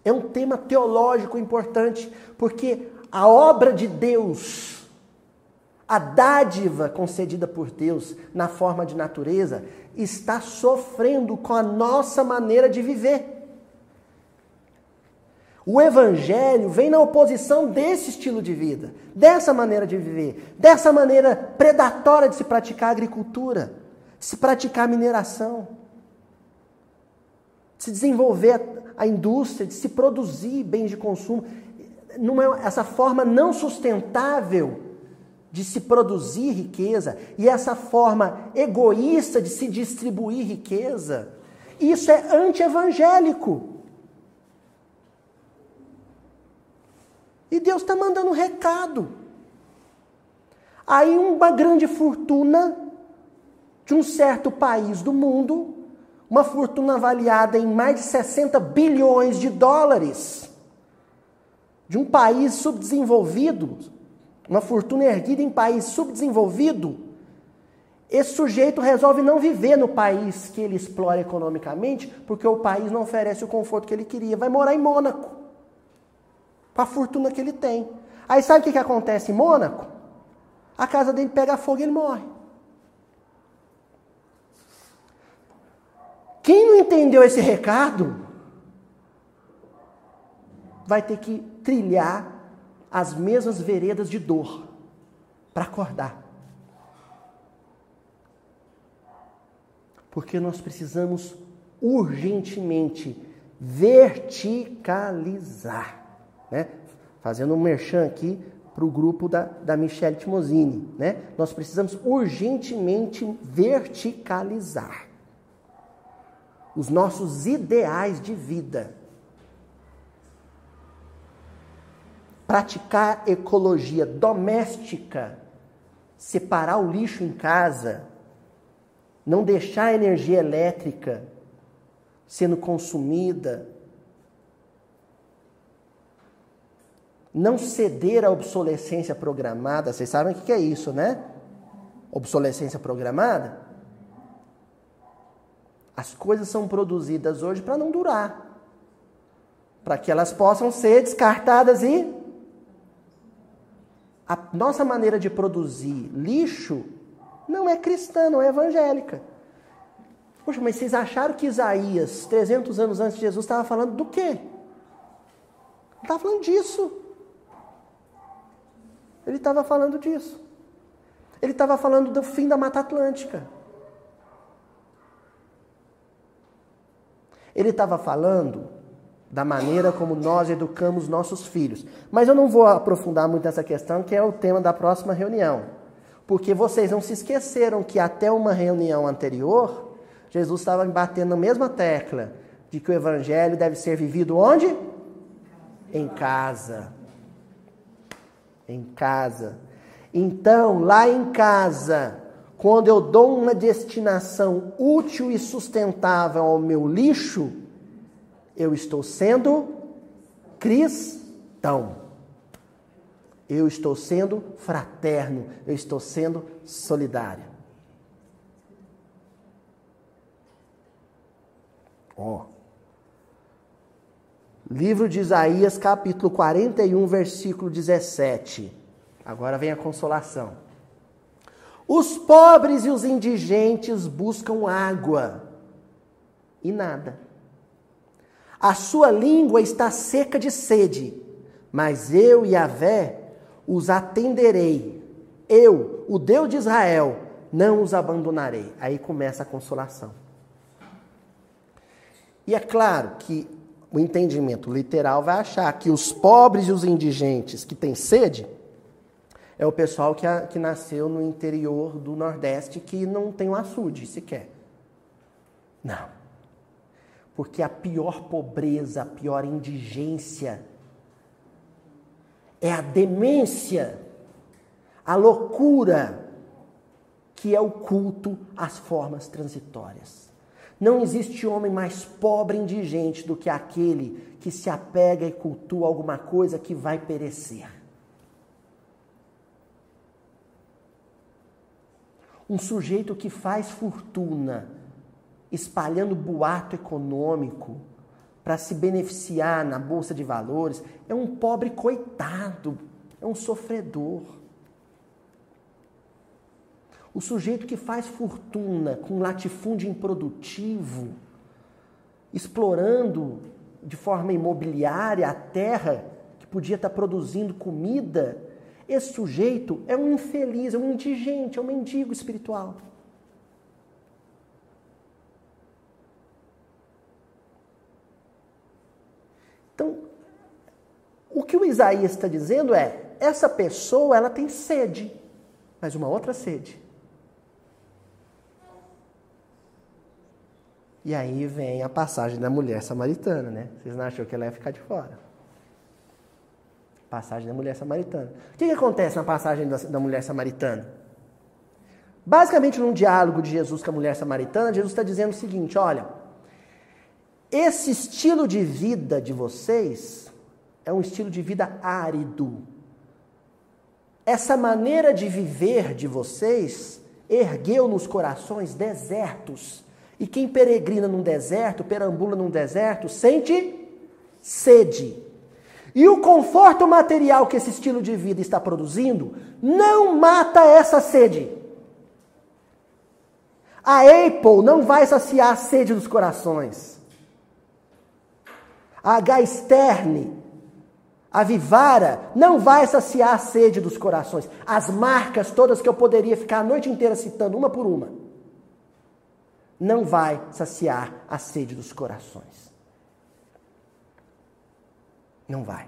É um tema teológico importante, porque a obra de Deus, a dádiva concedida por Deus na forma de natureza, está sofrendo com a nossa maneira de viver. O Evangelho vem na oposição desse estilo de vida, dessa maneira de viver, dessa maneira predatória de se praticar agricultura, de se praticar mineração, de se desenvolver a indústria de se produzir bens de consumo. Numa, essa forma não sustentável de se produzir riqueza e essa forma egoísta de se distribuir riqueza, isso é anti-evangélico. E Deus está mandando um recado. Aí uma grande fortuna de um certo país do mundo uma fortuna avaliada em mais de 60 bilhões de dólares. De um país subdesenvolvido, uma fortuna erguida em país subdesenvolvido, esse sujeito resolve não viver no país que ele explora economicamente, porque o país não oferece o conforto que ele queria. Vai morar em Mônaco, com a fortuna que ele tem. Aí sabe o que, que acontece em Mônaco? A casa dele pega fogo e ele morre. Quem não entendeu esse recado vai ter que trilhar as mesmas veredas de dor para acordar. Porque nós precisamos urgentemente verticalizar. Né? Fazendo um merchan aqui para o grupo da, da Michelle Timosini. Né? Nós precisamos urgentemente verticalizar os nossos ideais de vida. Praticar ecologia doméstica, separar o lixo em casa, não deixar a energia elétrica sendo consumida, não ceder à obsolescência programada. Vocês sabem o que é isso, né? Obsolescência programada? As coisas são produzidas hoje para não durar. Para que elas possam ser descartadas e. A nossa maneira de produzir lixo não é cristã, não é evangélica. Poxa, mas vocês acharam que Isaías, 300 anos antes de Jesus, estava falando do quê? Estava falando disso. Ele estava falando disso. Ele estava falando do fim da Mata Atlântica. Ele estava falando da maneira como nós educamos nossos filhos. Mas eu não vou aprofundar muito nessa questão, que é o tema da próxima reunião. Porque vocês não se esqueceram que até uma reunião anterior, Jesus estava batendo na mesma tecla de que o evangelho deve ser vivido onde? Em casa. Em casa. Então, lá em casa, quando eu dou uma destinação útil e sustentável ao meu lixo, eu estou sendo cristão. Eu estou sendo fraterno, eu estou sendo solidário. Ó. Oh. Livro de Isaías, capítulo 41, versículo 17. Agora vem a consolação. Os pobres e os indigentes buscam água e nada. A sua língua está seca de sede, mas eu, Yahvé, os atenderei. Eu, o Deus de Israel, não os abandonarei. Aí começa a consolação. E é claro que o entendimento literal vai achar que os pobres e os indigentes que têm sede é o pessoal que, a, que nasceu no interior do Nordeste que não tem um açude sequer. Não. Porque a pior pobreza, a pior indigência é a demência, a loucura, que é o culto às formas transitórias. Não existe homem mais pobre e indigente do que aquele que se apega e cultua alguma coisa que vai perecer. Um sujeito que faz fortuna espalhando boato econômico para se beneficiar na bolsa de valores é um pobre coitado, é um sofredor. O sujeito que faz fortuna com latifúndio improdutivo, explorando de forma imobiliária a terra que podia estar produzindo comida, esse sujeito é um infeliz, é um indigente, é um mendigo espiritual. Então, o que o Isaías está dizendo é: essa pessoa ela tem sede, mas uma outra sede. E aí vem a passagem da mulher samaritana, né? Vocês não acham que ela ia ficar de fora? Passagem da mulher samaritana. O que, que acontece na passagem da, da mulher samaritana? Basicamente, num diálogo de Jesus com a mulher samaritana, Jesus está dizendo o seguinte: olha, esse estilo de vida de vocês é um estilo de vida árido. Essa maneira de viver de vocês ergueu nos corações desertos e quem peregrina num deserto, perambula num deserto, sente sede. E o conforto material que esse estilo de vida está produzindo não mata essa sede. A Apple não vai saciar a sede dos corações. A Gasterne, a Vivara, não vai saciar a sede dos corações. As marcas todas que eu poderia ficar a noite inteira citando, uma por uma não vai saciar a sede dos corações. Não vai.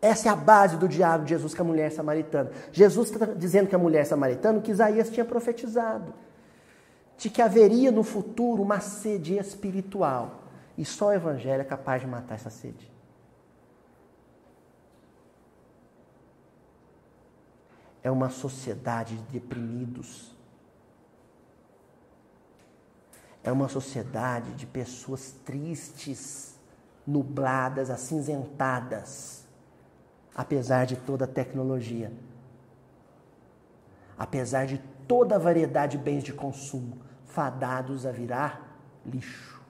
Essa é a base do diálogo de Jesus com a mulher samaritana. Jesus está dizendo que a mulher samaritana, que Isaías tinha profetizado, de que haveria no futuro uma sede espiritual. E só o Evangelho é capaz de matar essa sede. É uma sociedade de deprimidos É uma sociedade de pessoas tristes, nubladas, acinzentadas, apesar de toda a tecnologia, apesar de toda a variedade de bens de consumo, fadados a virar lixo.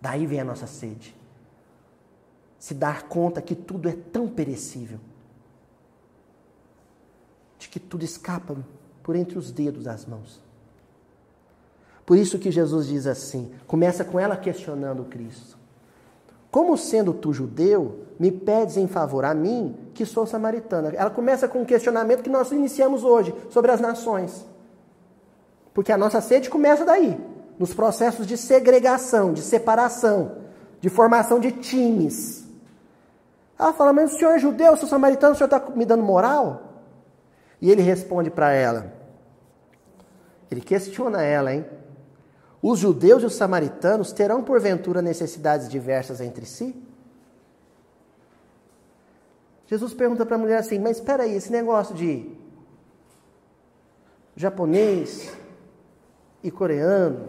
Daí vem a nossa sede. Se dar conta que tudo é tão perecível, de que tudo escapa por entre os dedos das mãos. Por isso que Jesus diz assim: começa com ela questionando Cristo. Como sendo tu judeu, me pedes em favor a mim, que sou samaritana? Ela começa com um questionamento que nós iniciamos hoje sobre as nações. Porque a nossa sede começa daí, nos processos de segregação, de separação, de formação de times. Ela fala, mas o senhor é judeu, eu sou samaritano, o senhor está me dando moral? E ele responde para ela. Ele questiona ela, hein? Os judeus e os samaritanos terão porventura necessidades diversas entre si? Jesus pergunta para a mulher assim: Mas espera aí, esse negócio de japonês e coreano,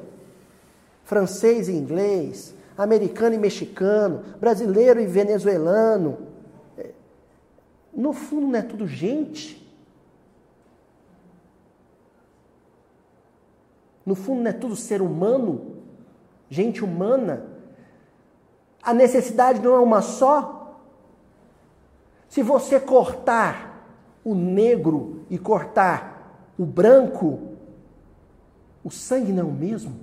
francês e inglês, americano e mexicano, brasileiro e venezuelano, é, no fundo não é tudo gente. No fundo não é tudo ser humano, gente humana. A necessidade não é uma só, se você cortar o negro e cortar o branco, o sangue não é o mesmo.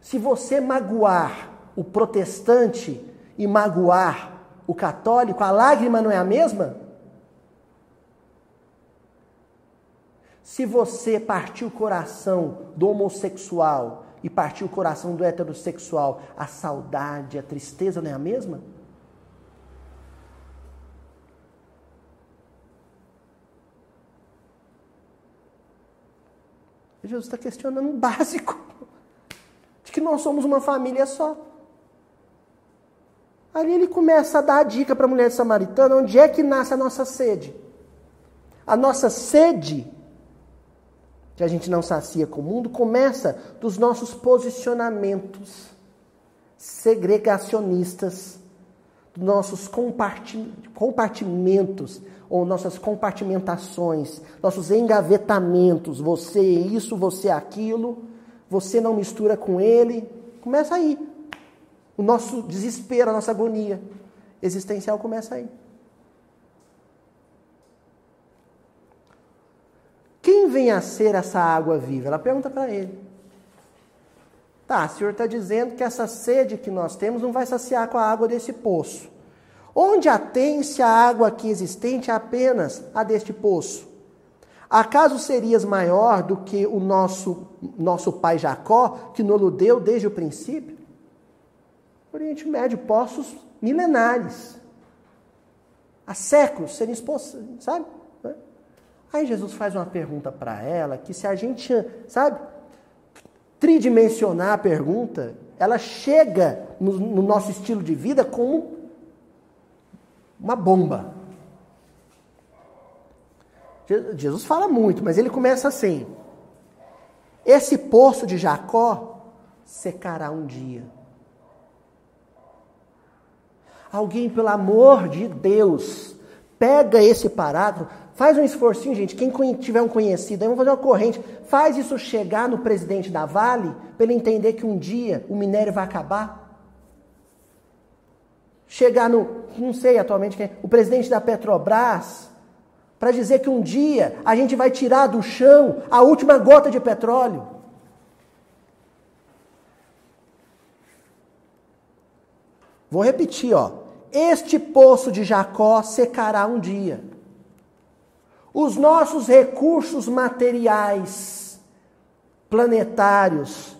Se você magoar o protestante e magoar o católico, a lágrima não é a mesma? Se você partir o coração do homossexual e partir o coração do heterossexual, a saudade, a tristeza não é a mesma? Jesus está questionando o básico de que nós somos uma família só. Ali ele começa a dar a dica para a mulher samaritana onde é que nasce a nossa sede. A nossa sede, que a gente não sacia com o mundo, começa dos nossos posicionamentos segregacionistas, nossos compartimentos ou nossas compartimentações, nossos engavetamentos, você isso, você aquilo, você não mistura com ele. Começa aí. O nosso desespero, a nossa agonia existencial começa aí. Quem vem a ser essa água viva? Ela pergunta para ele. Tá, o senhor está dizendo que essa sede que nós temos não vai saciar com a água desse poço. Onde atém-se a água aqui existente apenas a deste poço? Acaso serias maior do que o nosso, nosso pai Jacó, que nos deu desde o princípio? Oriente Médio, poços milenares. Há séculos serem expostos, sabe? Aí Jesus faz uma pergunta para ela que se a gente, sabe, tridimensionar a pergunta, ela chega no, no nosso estilo de vida como uma bomba. Jesus fala muito, mas ele começa assim: Esse poço de Jacó secará um dia. Alguém, pelo amor de Deus, pega esse parágrafo, faz um esforcinho, gente. Quem tiver um conhecido, aí vamos fazer uma corrente, faz isso chegar no presidente da Vale, para ele entender que um dia o minério vai acabar chegar no, não sei atualmente quem, o presidente da Petrobras, para dizer que um dia a gente vai tirar do chão a última gota de petróleo. Vou repetir, ó. Este poço de Jacó secará um dia. Os nossos recursos materiais, planetários,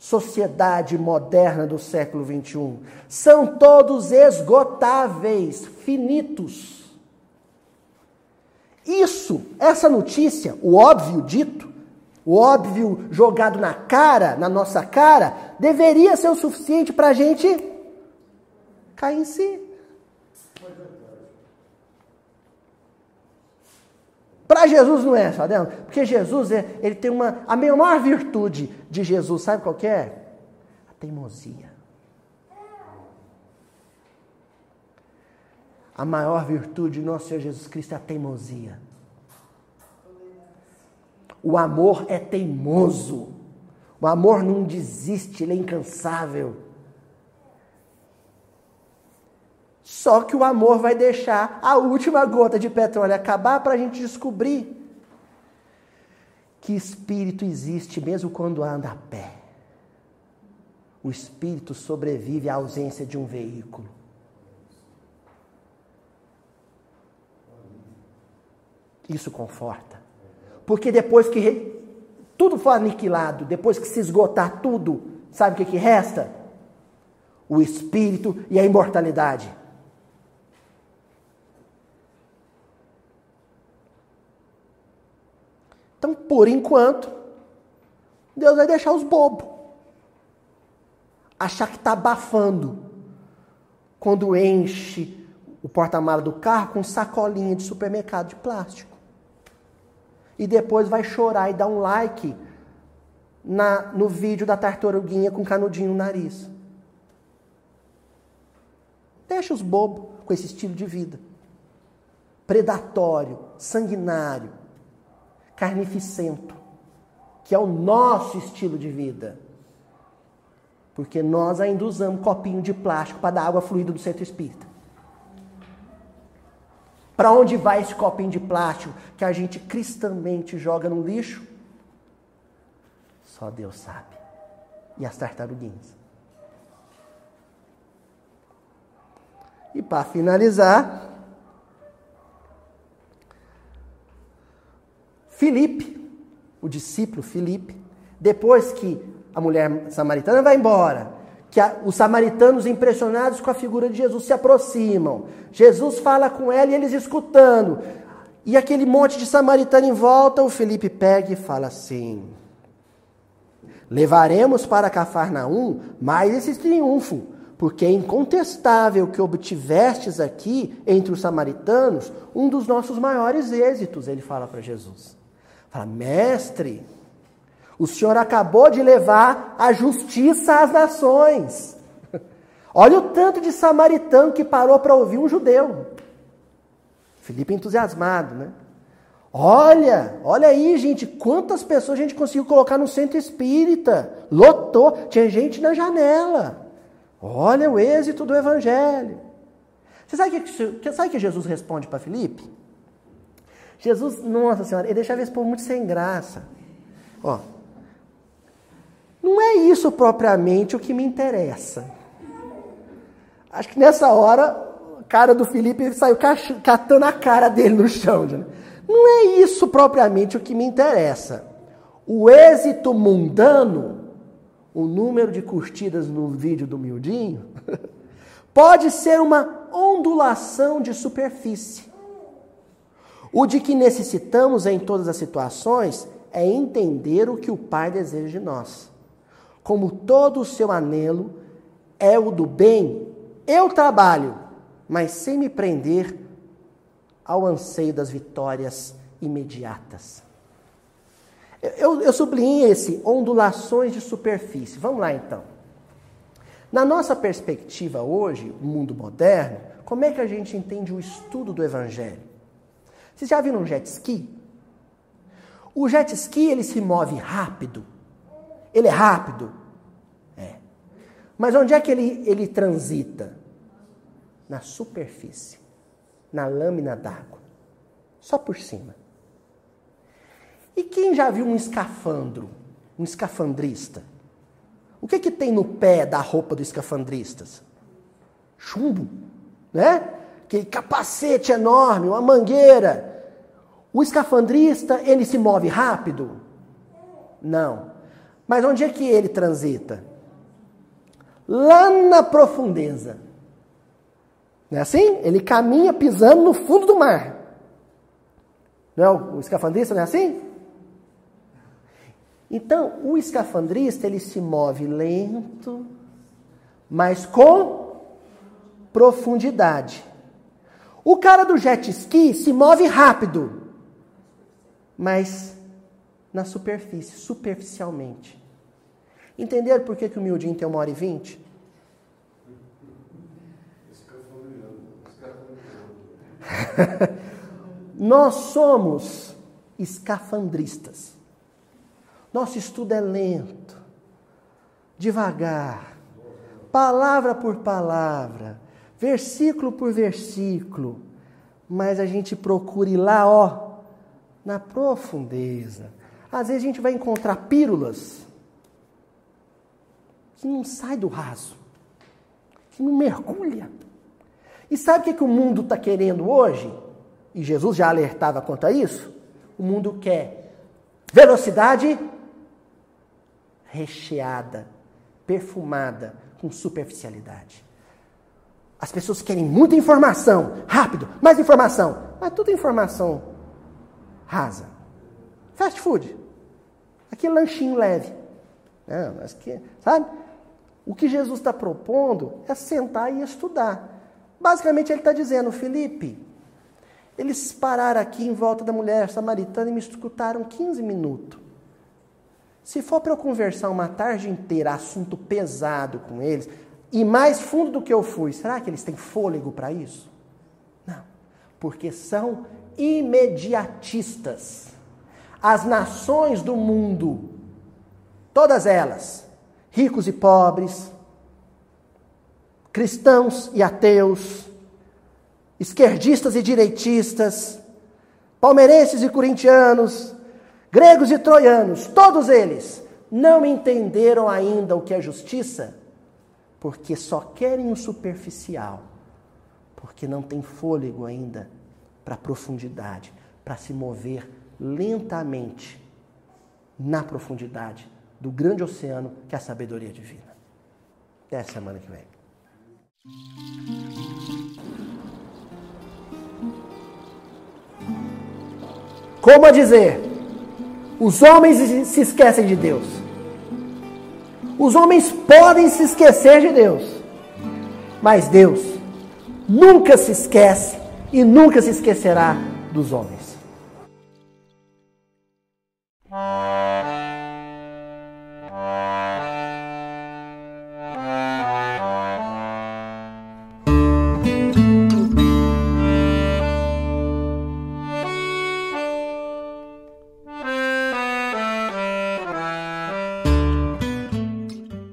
sociedade moderna do século XXI. São todos esgotáveis, finitos. Isso, essa notícia, o óbvio dito, o óbvio jogado na cara, na nossa cara, deveria ser o suficiente para a gente cair em si. Para Jesus não é, sabe? Porque Jesus é, ele tem uma a maior virtude de Jesus, sabe qual é? A teimosia. A maior virtude de nosso Senhor Jesus Cristo é a teimosia. O amor é teimoso. O amor não desiste, ele é incansável. Só que o amor vai deixar a última gota de petróleo acabar para a gente descobrir que espírito existe mesmo quando anda a pé. O espírito sobrevive à ausência de um veículo. Isso conforta. Porque depois que tudo for aniquilado, depois que se esgotar tudo, sabe o que, que resta? O espírito e a imortalidade. Então, por enquanto, Deus vai deixar os bobos. Achar que está abafando. Quando enche o porta-mala do carro com sacolinha de supermercado de plástico. E depois vai chorar e dar um like na, no vídeo da tartaruguinha com canudinho no nariz. Deixa os bobos com esse estilo de vida. Predatório, sanguinário, carnificento, que é o nosso estilo de vida. Porque nós ainda usamos copinho de plástico para dar água fluida do centro espírita. Para onde vai esse copinho de plástico que a gente cristamente joga no lixo? Só Deus sabe. E as tartaruguinhas. E para finalizar, Filipe, o discípulo Filipe, depois que a mulher samaritana vai embora, que a, os samaritanos impressionados com a figura de Jesus se aproximam. Jesus fala com ela e eles escutando. E aquele monte de samaritano em volta, o Felipe pega e fala assim: Levaremos para Cafarnaum mais esse triunfo, porque é incontestável que obtivestes aqui, entre os samaritanos, um dos nossos maiores êxitos, ele fala para Jesus. Fala, mestre, o senhor acabou de levar a justiça às nações. [laughs] Olha o tanto de samaritano que parou para ouvir um judeu. Felipe entusiasmado, né? Olha, olha aí, gente, quantas pessoas a gente conseguiu colocar no centro espírita. Lotou, tinha gente na janela. Olha o êxito do evangelho. Você sabe que, sabe que Jesus responde para Felipe? Jesus, nossa senhora, ele deixava esse povo muito sem graça. Ó, não é isso propriamente o que me interessa. Acho que nessa hora, a cara do Felipe saiu catando a cara dele no chão. Não é isso propriamente o que me interessa. O êxito mundano, o número de curtidas no vídeo do Mildinho, [laughs] pode ser uma ondulação de superfície. O de que necessitamos em todas as situações é entender o que o Pai deseja de nós. Como todo o seu anelo é o do bem, eu trabalho, mas sem me prender ao anseio das vitórias imediatas. Eu, eu sublinhei esse ondulações de superfície. Vamos lá então. Na nossa perspectiva hoje, mundo moderno, como é que a gente entende o estudo do Evangelho? Vocês já viram um jet ski? O jet ski ele se move rápido. Ele é rápido. É. Mas onde é que ele, ele transita? Na superfície, na lâmina d'água. Só por cima. E quem já viu um escafandro? Um escafandrista? O que, que tem no pé da roupa do escafandristas? Chumbo, né? Aquele capacete enorme, uma mangueira. O escafandrista, ele se move rápido? Não. Mas onde é que ele transita? Lá na profundeza. Não é assim? Ele caminha pisando no fundo do mar. Não é o escafandrista, não é assim? Então, o escafandrista, ele se move lento, mas com profundidade. O cara do jet ski se move rápido, mas na superfície, superficialmente. Entenderam por que, que o miudinho tem uma hora e vinte? [laughs] Nós somos escafandristas. Nosso estudo é lento, devagar, palavra por palavra versículo por versículo, mas a gente procura ir lá, ó, na profundeza. Às vezes a gente vai encontrar pílulas que não sai do raso, que não mergulha. E sabe o que, que o mundo está querendo hoje? E Jesus já alertava quanto a isso? O mundo quer velocidade recheada, perfumada, com superficialidade. As pessoas querem muita informação, rápido, mais informação. Mas tudo informação rasa. Fast food. Aquele lanchinho leve. Não, mas que, sabe? O que Jesus está propondo é sentar e estudar. Basicamente, ele está dizendo, Felipe, eles pararam aqui em volta da mulher samaritana e me escutaram 15 minutos. Se for para eu conversar uma tarde inteira, assunto pesado com eles, e mais fundo do que eu fui, será que eles têm fôlego para isso? Não, porque são imediatistas. As nações do mundo, todas elas, ricos e pobres, cristãos e ateus, esquerdistas e direitistas, palmeirenses e corintianos, gregos e troianos, todos eles não entenderam ainda o que é justiça, porque só querem o superficial, porque não tem fôlego ainda para a profundidade, para se mover lentamente na profundidade do grande oceano que é a sabedoria divina. Até semana que vem. Como a dizer, os homens se esquecem de Deus. Os homens podem se esquecer de Deus, mas Deus nunca se esquece e nunca se esquecerá dos homens.